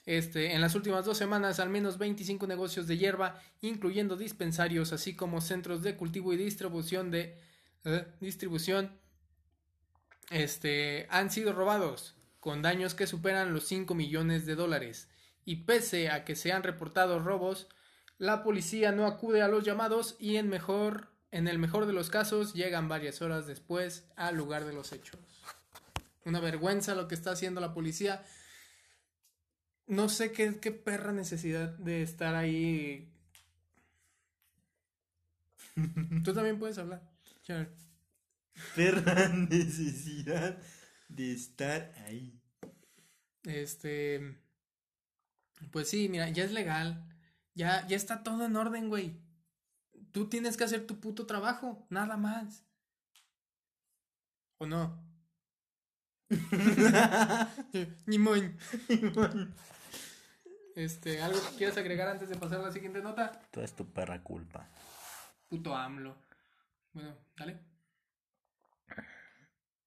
Este, en las últimas dos semanas, al menos 25 negocios de hierba, incluyendo dispensarios, así como centros de cultivo y distribución de eh, distribución, este, han sido robados, con daños que superan los 5 millones de dólares. Y pese a que se han reportado robos, la policía no acude a los llamados y en mejor, en el mejor de los casos llegan varias horas después al lugar de los hechos. Una vergüenza lo que está haciendo la policía. No sé qué, qué perra necesidad de estar ahí. Tú también puedes hablar. Char. Perra necesidad de estar ahí. Este. Pues sí, mira, ya es legal. Ya, ya está todo en orden, güey. Tú tienes que hacer tu puto trabajo, nada más. ¿O no? Ni moin. Este, ¿algo que quieras agregar antes de pasar a la siguiente nota? Toda es tu perra culpa. Puto AMLO. Bueno, dale.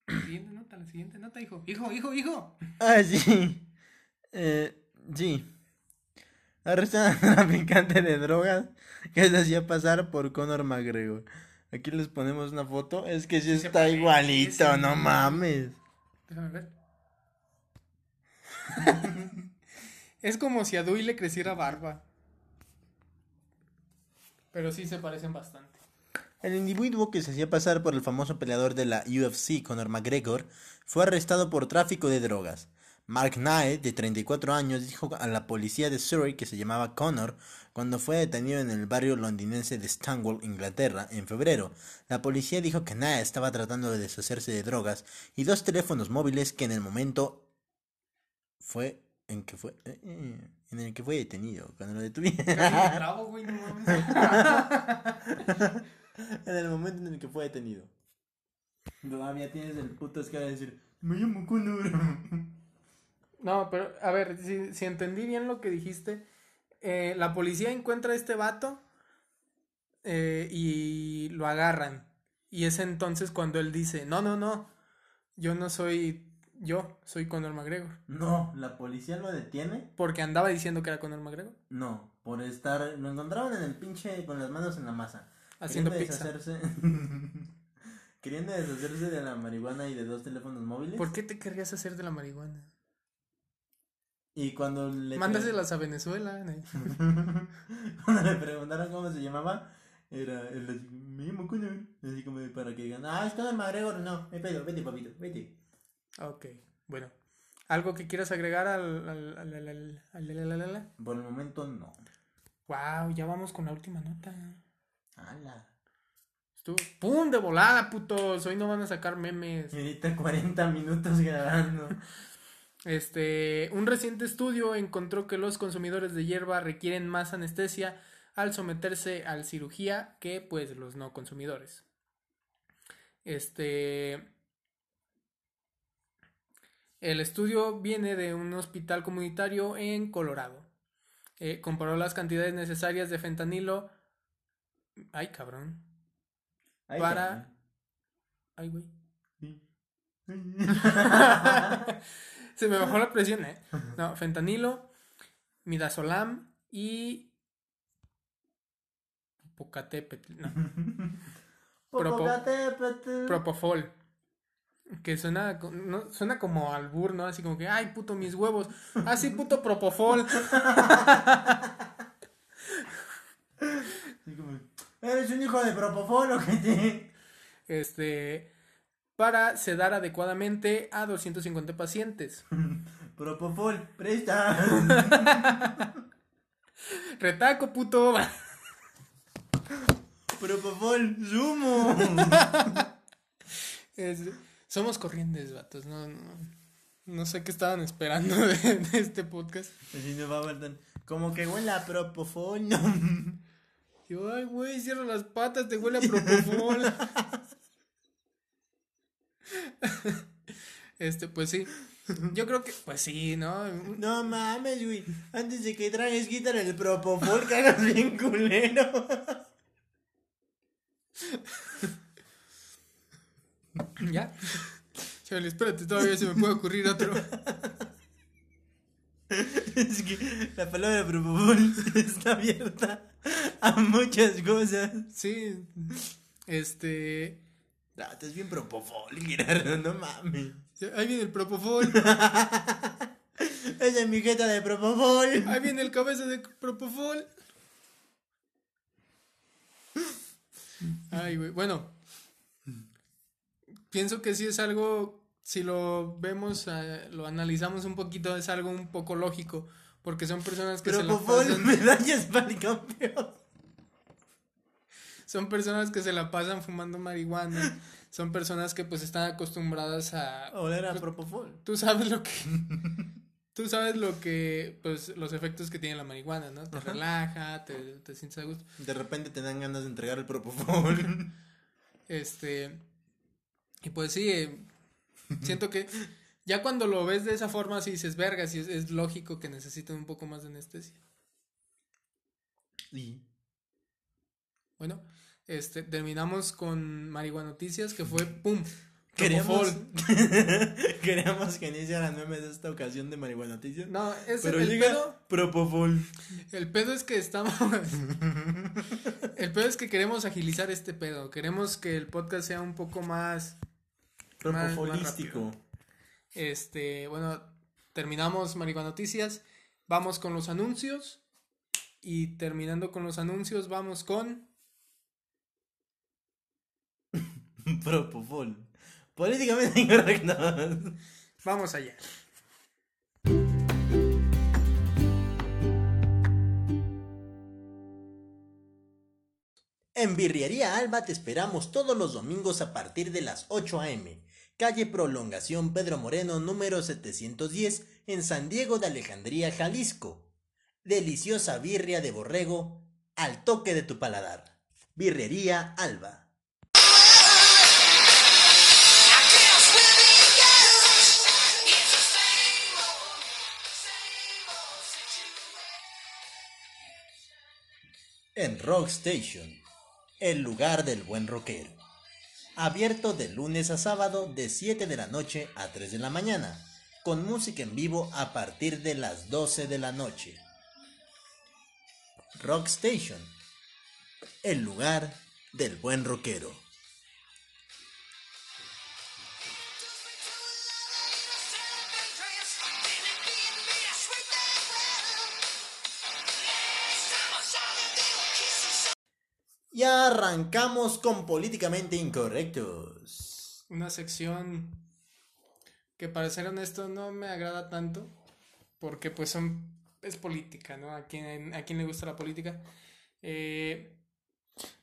La siguiente nota, la siguiente nota, hijo. Hijo, hijo, hijo. Ah, sí. Eh, sí. Arrestan a traficante de drogas que se hacía pasar por Conor McGregor. Aquí les ponemos una foto. Es que sí está igualito, no mames. Déjame ver. es como si a Dewey le creciera barba. Pero sí se parecen bastante. El individuo que se hacía pasar por el famoso peleador de la UFC, Conor McGregor, fue arrestado por tráfico de drogas. Mark Nye, de 34 años, dijo a la policía de Surrey que se llamaba Conor cuando fue detenido en el barrio londinense de Stanwell, Inglaterra, en febrero. La policía dijo que Nye estaba tratando de deshacerse de drogas y dos teléfonos móviles que en el momento fue en que fue eh, eh, en el que fue detenido cuando lo detuvieron. En el momento en el que fue detenido. Todavía tienes el puto escala de decir, me llamo Conor. No, pero a ver, si, si entendí bien lo que dijiste, eh, la policía encuentra a este vato eh, y lo agarran. Y es entonces cuando él dice, no, no, no, yo no soy yo, soy Conor McGregor. No, la policía lo detiene. Porque andaba diciendo que era Conor McGregor. No, por estar. Lo encontraban en el pinche con las manos en la masa. Haciendo pizza. deshacerse. queriendo deshacerse de la marihuana y de dos teléfonos móviles. ¿Por qué te querrías hacer de la marihuana? Y cuando le. Mándaselas a Venezuela. Cuando le preguntaron cómo se llamaba, era el llamo Conor. Así como de para que digan, ah, es Conor McGregor. No, me pedo, vete, papito, vete. Ok, bueno. ¿Algo que quieras agregar al... al, al, al, al- al- al- al- al- Por el momento no. Wow, ya vamos con la última nota. Ala. Estuvo... ¡Pum! De volada, putos. Hoy no van a sacar memes. Y ahorita 40 minutos grabando. Este, un reciente estudio encontró que los consumidores de hierba requieren más anestesia al someterse a la cirugía que pues los no consumidores. Este, el estudio viene de un hospital comunitario en Colorado. Eh, comparó las cantidades necesarias de fentanilo. Ay, cabrón. Ay, Para- Ay, güey. Se me bajó la presión, ¿eh? No, fentanilo, midazolam y. Popocatépetl, no, Propo- propofol. Que suena, no, suena como albur, ¿no? Así como que, ay, puto, mis huevos. Ah, sí, puto propofol. Así como, ¿Eres un hijo de propofol o qué te...? Este. Para sedar adecuadamente a 250 pacientes. Propofol, presta. Retaco, puto. Propofol, sumo. Es- somos corrientes, vatos. No, no, no sé qué estaban esperando de, de este podcast. Así no va. Como que huele a propofol. Yo, ay, güey, cierra las patas, te huele a propofol. este, pues sí. Yo creo que, pues sí, ¿no? No mames, güey. Antes de que tragues, quítale el propofol, que hagas bien culero. ¿Ya? Chale, espérate, todavía se me puede ocurrir otro. Es que la palabra propofol está abierta a muchas cosas. Sí. Este. No, estás bien propofol, Gerardo, no mames. Ahí viene el propofol. Esa es mi jeta de propofol. Ahí viene el cabeza de propofol. Ay, güey. Bueno. Pienso que sí es algo, si lo vemos, eh, lo analizamos un poquito, es algo un poco lógico. Porque son personas que se la Propofol, pasan, medallas para el campeón. son personas que se la pasan fumando marihuana. Son personas que pues están acostumbradas a Oler a propofol. tú sabes lo que tú sabes lo que pues los efectos que tiene la marihuana, ¿no? Te relaja, te, te sientes a gusto. De repente te dan ganas de entregar el propofol. Este y pues sí, eh, siento que ya cuando lo ves de esa forma sí dices, verga, sí es, es lógico que necesiten un poco más de anestesia. Sí. Bueno, este terminamos con Marihuana Noticias que fue pum. Queríamos, queríamos que iniciaran memes de esta ocasión de Marihuana Noticias. No, es pero el llega pedo. Propofol. El pedo es que estamos. el pedo es que queremos agilizar este pedo. Queremos que el podcast sea un poco más. Más Propofolístico. rápido. Este, bueno, terminamos Marihuana Noticias. Vamos con los anuncios. Y terminando con los anuncios, vamos con. Propofol. Políticamente incorrecto. Vamos allá. En Birrería Alba te esperamos todos los domingos a partir de las 8 a.m. Calle Prolongación Pedro Moreno número 710 en San Diego de Alejandría, Jalisco. Deliciosa birria de borrego al toque de tu paladar. Birrería Alba. En Rock Station, el lugar del buen rockero. Abierto de lunes a sábado de 7 de la noche a 3 de la mañana, con música en vivo a partir de las 12 de la noche. Rock Station, el lugar del buen rockero. Ya arrancamos con políticamente incorrectos. Una sección que para ser honesto no me agrada tanto. Porque pues son. es política, ¿no? A quien, a quien le gusta la política. Eh,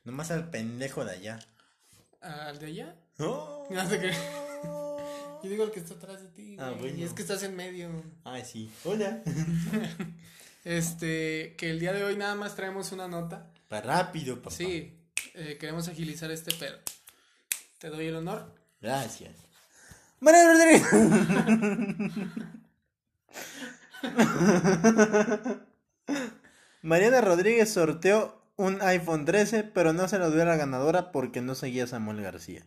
Nomás al pendejo de allá. ¿Al de allá? No sé qué. Yo digo el que está atrás de ti. Ah, bueno. Y es que estás en medio. Ay, sí. Hola. Este, que el día de hoy nada más traemos una nota. Para rápido, papá. Sí, eh, queremos agilizar este pedo. Te doy el honor. Gracias. Mariana Rodríguez. Mariana Rodríguez sorteó un iPhone 13, pero no se lo dio a la ganadora porque no seguía a Samuel García.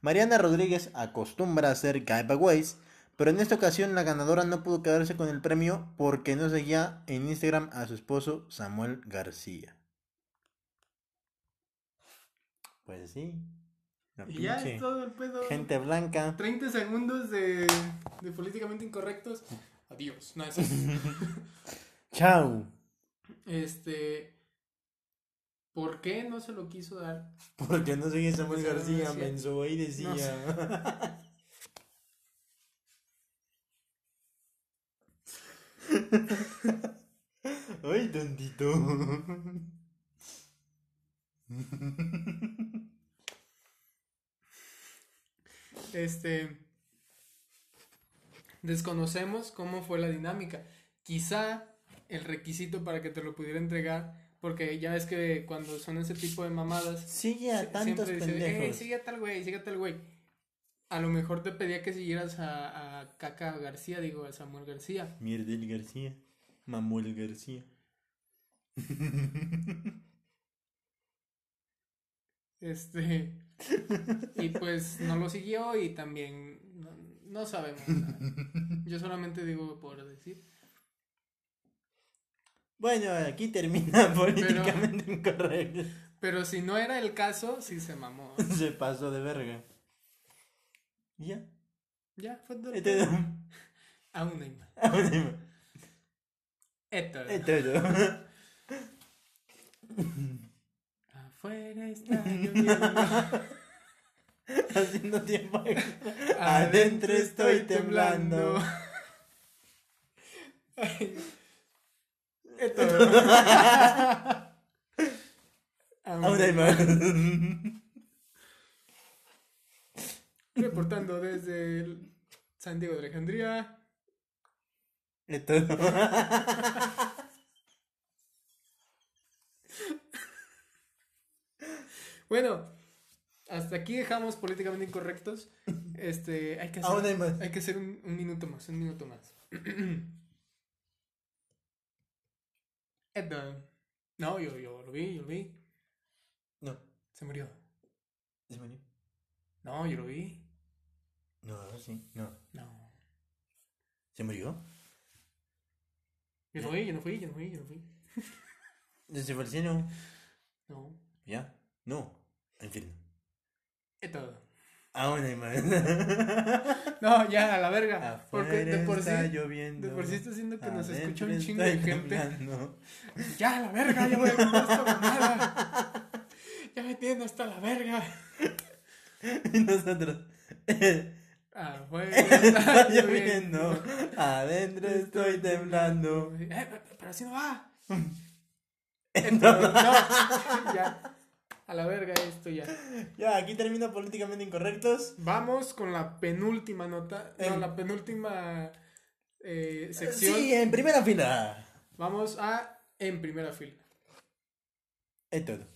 Mariana Rodríguez acostumbra a hacer giveaways, pero en esta ocasión la ganadora no pudo quedarse con el premio porque no seguía en Instagram a su esposo Samuel García. Pues sí. Y ya es todo el pedo. Gente blanca. 30 segundos de, de políticamente incorrectos. Adiós. No, eso- Chao. este. ¿Por qué no se lo quiso dar? Porque no seguía Samuel García, menso, ahí decía. No Ay, tontito. Este. Desconocemos cómo fue la dinámica. Quizá el requisito para que te lo pudiera entregar, porque ya ves que cuando son ese tipo de mamadas, Sigue a tantos siempre dice, "Eh, sigue a tal güey, sigue a tal güey. A lo mejor te pedía que siguieras a, a Caca García, digo, a Samuel García. Mierdel García. Mamuel García. Este. y pues no lo siguió y también no, no sabemos. nada. Yo solamente digo por decir. Bueno, aquí termina políticamente incorrecto. Pero si no era el caso, sí se mamó. Se pasó de verga. ¿Y ¿Ya? Ya, fue todo. Este- Aún hay más. Ahora- Esto. Este- Afuera está lloviendo. Haciendo tiempo. Adentro estoy temblando. Esto. Ahora hay hay más. Reportando desde el San Diego de Alejandría. Esto- Bueno, hasta aquí dejamos políticamente incorrectos. Este, hay que hacer, Aún hay más. hay que hacer un, un minuto más, un minuto más. No, yo, yo lo vi, yo lo vi. No. Se murió. ¿Se murió? No, yo lo vi. No, sí. No. No. ¿Se murió? Yo no fui, yo no fui, yo no fui, yo no fui. ¿Se fue al cielo? No. ¿Ya? No. En fin. Esto. Aún hay más. No, ya, a la verga. Porque de por sí. está lloviendo. De por sí está haciendo que nos escucha un chingo de gente. temblando. Ya, a la verga, ya voy a quitar esta mamada. Ya me tienen hasta la verga. Y nosotros. Afuera Está lloviendo. Adentro estoy temblando. Eh, pe- pe- pero así no va. Esto, no, ya. A la verga esto ya. Ya, aquí termina políticamente incorrectos. Vamos con la penúltima nota. No, la penúltima eh, sección. Sí, en primera fila. Vamos a en primera fila. Es todo.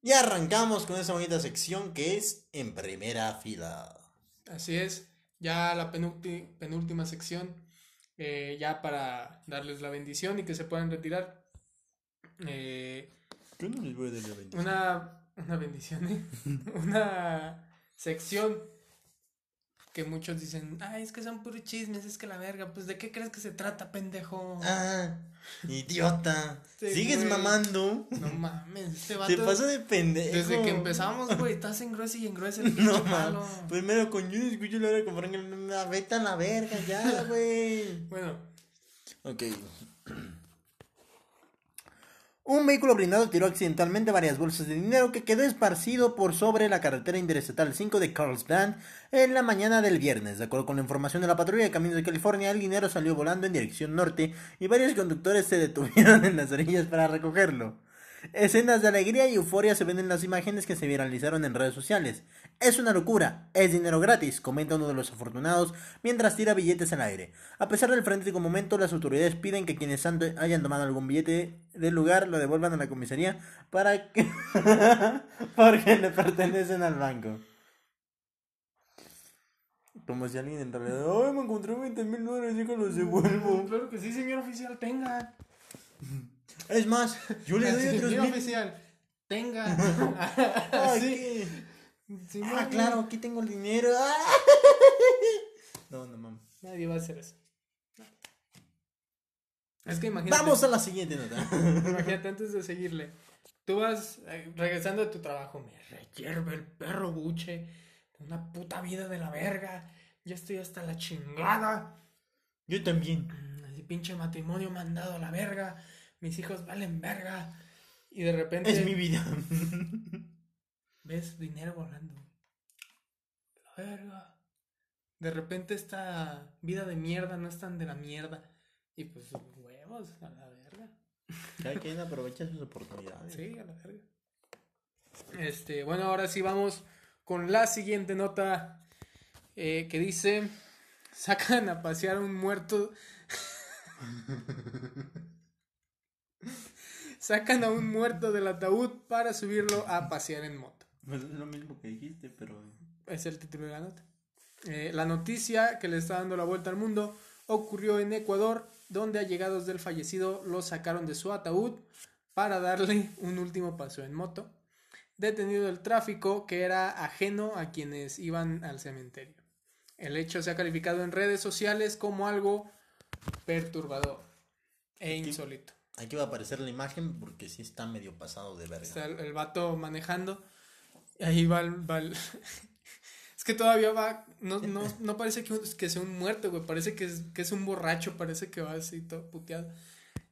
Y arrancamos con esa bonita sección que es en primera fila. Así es. Ya la penúlti- penúltima sección. Eh, ya para darles la bendición y que se puedan retirar. Eh, Yo no les voy a dar la bendición. una, una bendición, ¿eh? una sección que muchos dicen, ay, es que son puros chismes, es que la verga, pues ¿de qué crees que se trata, pendejo? Ah, idiota. Sí, Sigues güey. mamando. No mames, este Te vato, pasó de pendejo. desde que empezamos, güey, estás en gruesa y en pinche No, mames. Primero con yo escucho la hora que Frank, la vete a la verga ya, güey. Bueno, Ok. Un vehículo blindado tiró accidentalmente varias bolsas de dinero que quedó esparcido por sobre la carretera interestatal 5 de Carlsbad en la mañana del viernes. De acuerdo con la información de la patrulla de caminos de California, el dinero salió volando en dirección norte y varios conductores se detuvieron en las orillas para recogerlo. Escenas de alegría y euforia se ven en las imágenes que se viralizaron en redes sociales. Es una locura, es dinero gratis, comenta uno de los afortunados mientras tira billetes al aire. A pesar del frenético momento, las autoridades piden que quienes hayan tomado algún billete del lugar lo devuelvan a la comisaría para que... porque le pertenecen al banco. Como si alguien en realidad... ¡Ay, me encontré 20 mil dólares y que los devuelvo! Claro que sí, señor oficial, tenga. Es más, yo le doy otros mil... oficial, tenga. Ay, Sí, ¿qué? Sí, Ah, no, claro, aquí tengo el dinero. Ah. No, no mames. Nadie va a hacer eso. Es que imagínate. Vamos a la siguiente nota. Imagínate antes de seguirle. Tú vas eh, regresando de tu trabajo. Me rehierve el perro buche. Una puta vida de la verga. Ya estoy hasta la chingada. Yo también. Mm, Ese pinche matrimonio me han dado a la verga. Mis hijos valen verga. Y de repente Es mi vida. ves dinero volando. La verga. De repente esta vida de mierda no es tan de la mierda. Y pues huevos a la verga. Cada quien aprovecha sus oportunidades. Sí, a la verga. Este, bueno, ahora sí vamos con la siguiente nota eh, que dice: sacan a pasear un muerto. sacan a un muerto del ataúd para subirlo a pasear en moto. Pues es lo mismo que dijiste, pero. Es el título de la nota. Eh, la noticia que le está dando la vuelta al mundo ocurrió en Ecuador, donde allegados del fallecido lo sacaron de su ataúd para darle un último paso en moto, detenido el tráfico que era ajeno a quienes iban al cementerio. El hecho se ha calificado en redes sociales como algo perturbador e insólito. Aquí va a aparecer la imagen porque sí está medio pasado de verga. Está el, el vato manejando. Ahí va el. va el- es que todavía va. No, no, no parece que, que sea un muerto, güey. Parece que es, que es un borracho. Parece que va así todo puteado.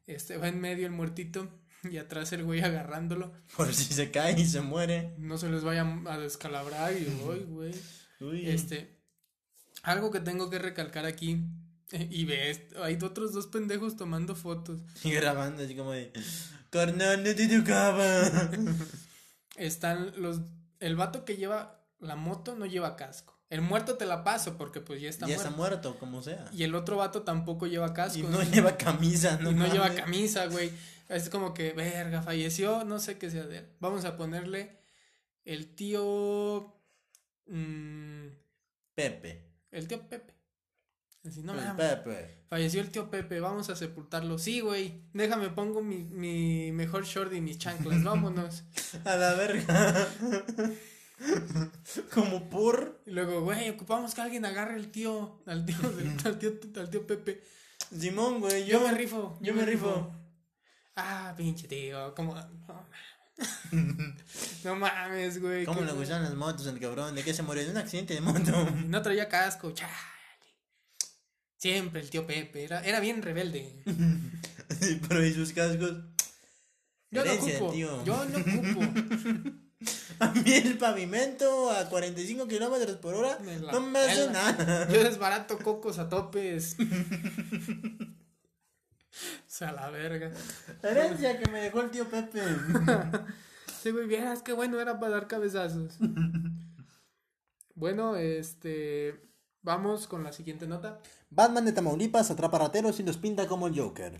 Este va en medio el muertito. Y atrás el güey agarrándolo. Por si se cae y se muere. No se les vaya a descalabrar. Y uy, güey. Uy. Este. Algo que tengo que recalcar aquí. eh, Y ves, hay otros dos pendejos tomando fotos. Y grabando así como de. Carnal, no te tocaba. están los el vato que lleva la moto no lleva casco. El muerto te la paso porque pues ya está ya muerto. está muerto, como sea. Y el otro vato tampoco lleva casco. Y no lleva camisa, Y no, no lleva camisa, güey. Es como que, verga, falleció, no sé qué sea de él. Vamos a ponerle el tío mm, Pepe. el tío Pepe. Así, no el. Pepe. Falleció el tío Pepe, vamos a sepultarlo. Sí, güey. Déjame pongo mi, mi mejor short y mis chanclas. Vámonos. A la verga. como por. Y luego, güey, ocupamos que alguien agarre al tío, al tío, al tío, al tío Pepe. Simón, güey. Yo me rifo, Yo me rifo. Ah, pinche tío, como... No, mames. no mames, güey. ¿Cómo le gustan las motos, el cabrón? ¿De qué se murió? De un accidente de moto. No traía casco, chale. Siempre el tío Pepe, era, era bien rebelde. Pero ¿y sus cascos? Yo no ocupo, tío. yo no ocupo. A mí el pavimento a 45 kilómetros por hora Me no me hace pela. nada. Yo desbarato cocos a topes. o sea, la verga. Herencia que me dejó el tío Pepe. Sí, güey, vieras qué bueno era para dar cabezazos. bueno, este. Vamos con la siguiente nota. Batman de Tamaulipas atrapa rateros y los pinta como el Joker.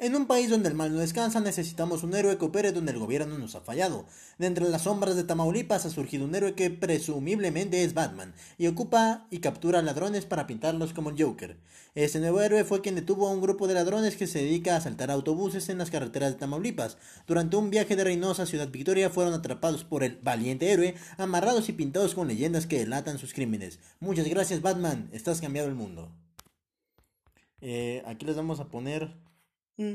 En un país donde el mal no descansa, necesitamos un héroe que opere donde el gobierno nos ha fallado. De entre las sombras de Tamaulipas ha surgido un héroe que presumiblemente es Batman, y ocupa y captura ladrones para pintarlos como el Joker. Este nuevo héroe fue quien detuvo a un grupo de ladrones que se dedica a asaltar autobuses en las carreteras de Tamaulipas. Durante un viaje de Reynosa a Ciudad Victoria fueron atrapados por el valiente héroe, amarrados y pintados con leyendas que delatan sus crímenes. Muchas gracias Batman, estás cambiado el mundo. Eh, aquí les vamos a poner mm,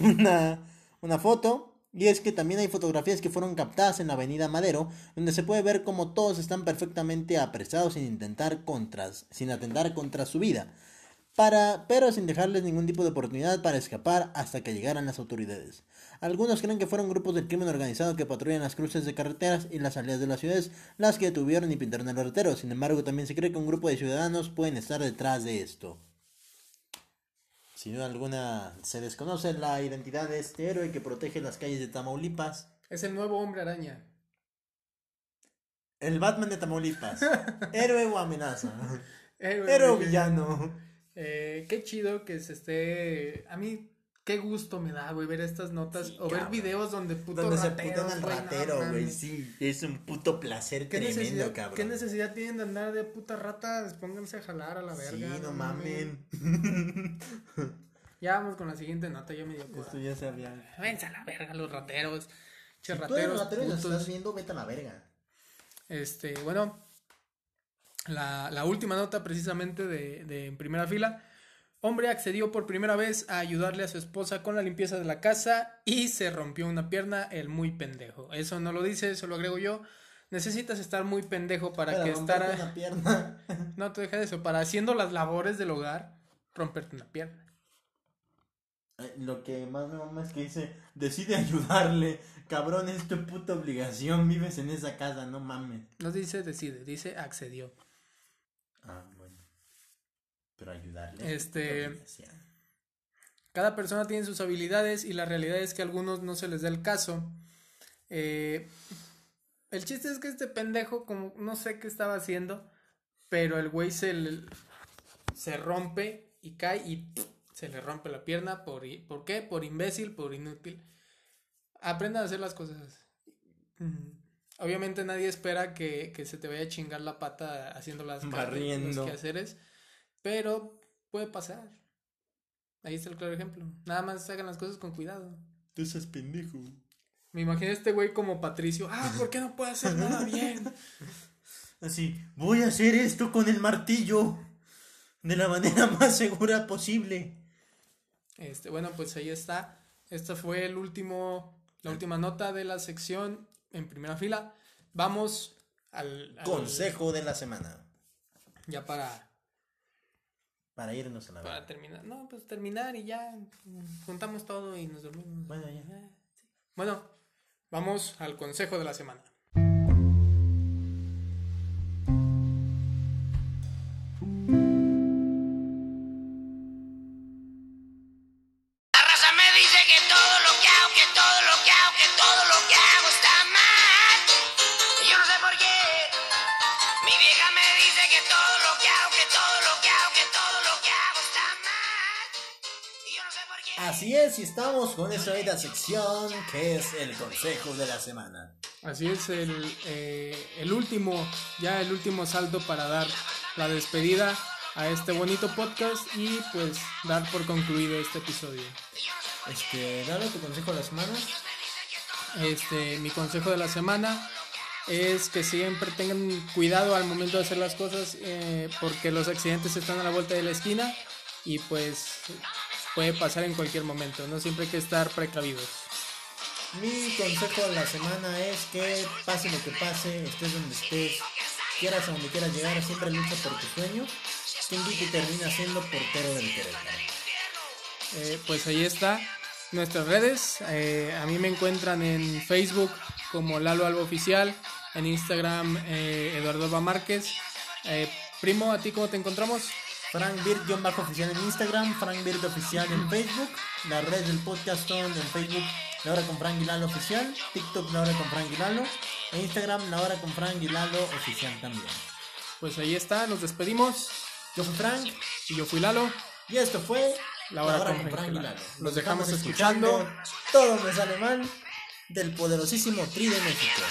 una, una foto. Y es que también hay fotografías que fueron captadas en la avenida Madero, donde se puede ver como todos están perfectamente apresados sin intentar contras, sin atentar contra su vida. Para, pero sin dejarles ningún tipo de oportunidad para escapar hasta que llegaran las autoridades. Algunos creen que fueron grupos del crimen organizado que patrullan las cruces de carreteras y las salidas de las ciudades las que detuvieron y pintaron a los rateros. Sin embargo, también se cree que un grupo de ciudadanos pueden estar detrás de esto. Sin duda alguna se desconoce la identidad de este héroe que protege las calles de Tamaulipas. Es el nuevo hombre araña. El Batman de Tamaulipas. héroe o amenaza. Héroe, Héroe villano. Eh, qué chido que se esté. A mí, qué gusto me da, güey, ver estas notas Sí, o ver videos donde puto Donde se rateros, putan al güey, no ratero, güey. Sí, es un puto placer ¿Qué tremendo, cabrón. ¿Qué necesidad tienen de andar de puta ratas? Pónganse a jalar a la verga. Sí, no mamen. Ya vamos con la siguiente nota, ya me dio Esto coraje. ya se había. Váyanse a la verga los rateros. Che, Si tú eres rateros, ratero y estás viendo, vete a la verga. Este, bueno, la, la última nota precisamente de, de en primera fila. Hombre accedió por primera vez a ayudarle a su esposa con la limpieza de la casa y se rompió una pierna, el muy pendejo. Eso no lo dice, eso lo agrego yo. Necesitas estar muy pendejo para Para que estar... una pierna. No te dejes de eso, para haciendo las labores del hogar, romperte una pierna. Lo que más me mama es que dice, decide ayudarle. Cabrón, es tu puta obligación. Vives en esa casa, no mames. No dice decide, dice accedió. Ah. Pero ayudarle. Este-. Cada persona tiene sus habilidades y la realidad es que a algunos no se les da el caso. Eh, el chiste es que este pendejo, como no sé qué estaba haciendo, pero el güey se, le- se rompe y cae y se le rompe la pierna. ¿Por, ¿Por qué? Por imbécil, por inútil. Aprendan a hacer las cosas. Mm. Obviamente nadie espera que, que se te vaya a chingar la pata haciendo las Barriendo. los quehaceres, pero puede pasar. Ahí está el claro ejemplo. Nada más hagan las cosas con cuidado. Tú seas pendejo. Me imagino a este güey como Patricio. Ah, ¿por qué no puede hacer nada bien? Así, voy a hacer esto con el martillo. De la manera más segura posible. Este, bueno, pues ahí está. Esta fue el último, la última nota de la sección en primera fila. Vamos al, al- Consejo de la semana. ya para, Para irnos a la para verga. terminar. No, pues terminar y ya juntamos todo y nos dormimos. Bueno, ya. Sí. Bueno, vamos al consejo de la semana. Y estamos con esta bonita sección que es el consejo de la semana. Así es, el, eh, el último, ya el último salto para dar la despedida a este bonito podcast y pues dar por concluido este episodio. Este, dale tu consejo de la semana. Este, mi consejo de la semana es que siempre tengan cuidado al momento de hacer las cosas eh, porque los accidentes están a la vuelta de la esquina y pues puede pasar en cualquier momento, no siempre hay que estar precavidos. Mi consejo de la semana es que pase lo que pase, estés donde estés, quieras a donde quieras llegar, siempre lucha por tu sueño. Te termina siendo portero del Querétaro. Eh, pues ahí está nuestras redes. Eh, a mí me encuentran en Facebook como Lalo Alba Oficial, en Instagram eh, Eduardo Alba Márquez. Eh, primo, ¿a ti cómo te encontramos? Frank Bird, oficial en Instagram, Frank Bird oficial en Facebook, las redes del podcast son en Facebook La Hora con Frank y Lalo oficial, TikTok La Hora con Frank y Lalo, e Instagram La Hora con Frank y Lalo oficial también. Pues ahí está, nos despedimos. Yo soy Frank Y yo fui Lalo. y esto fue La Hora con Frank y Lalo. Los dejamos escuchando. Todo me sale mal del poderosísimo Tri de México.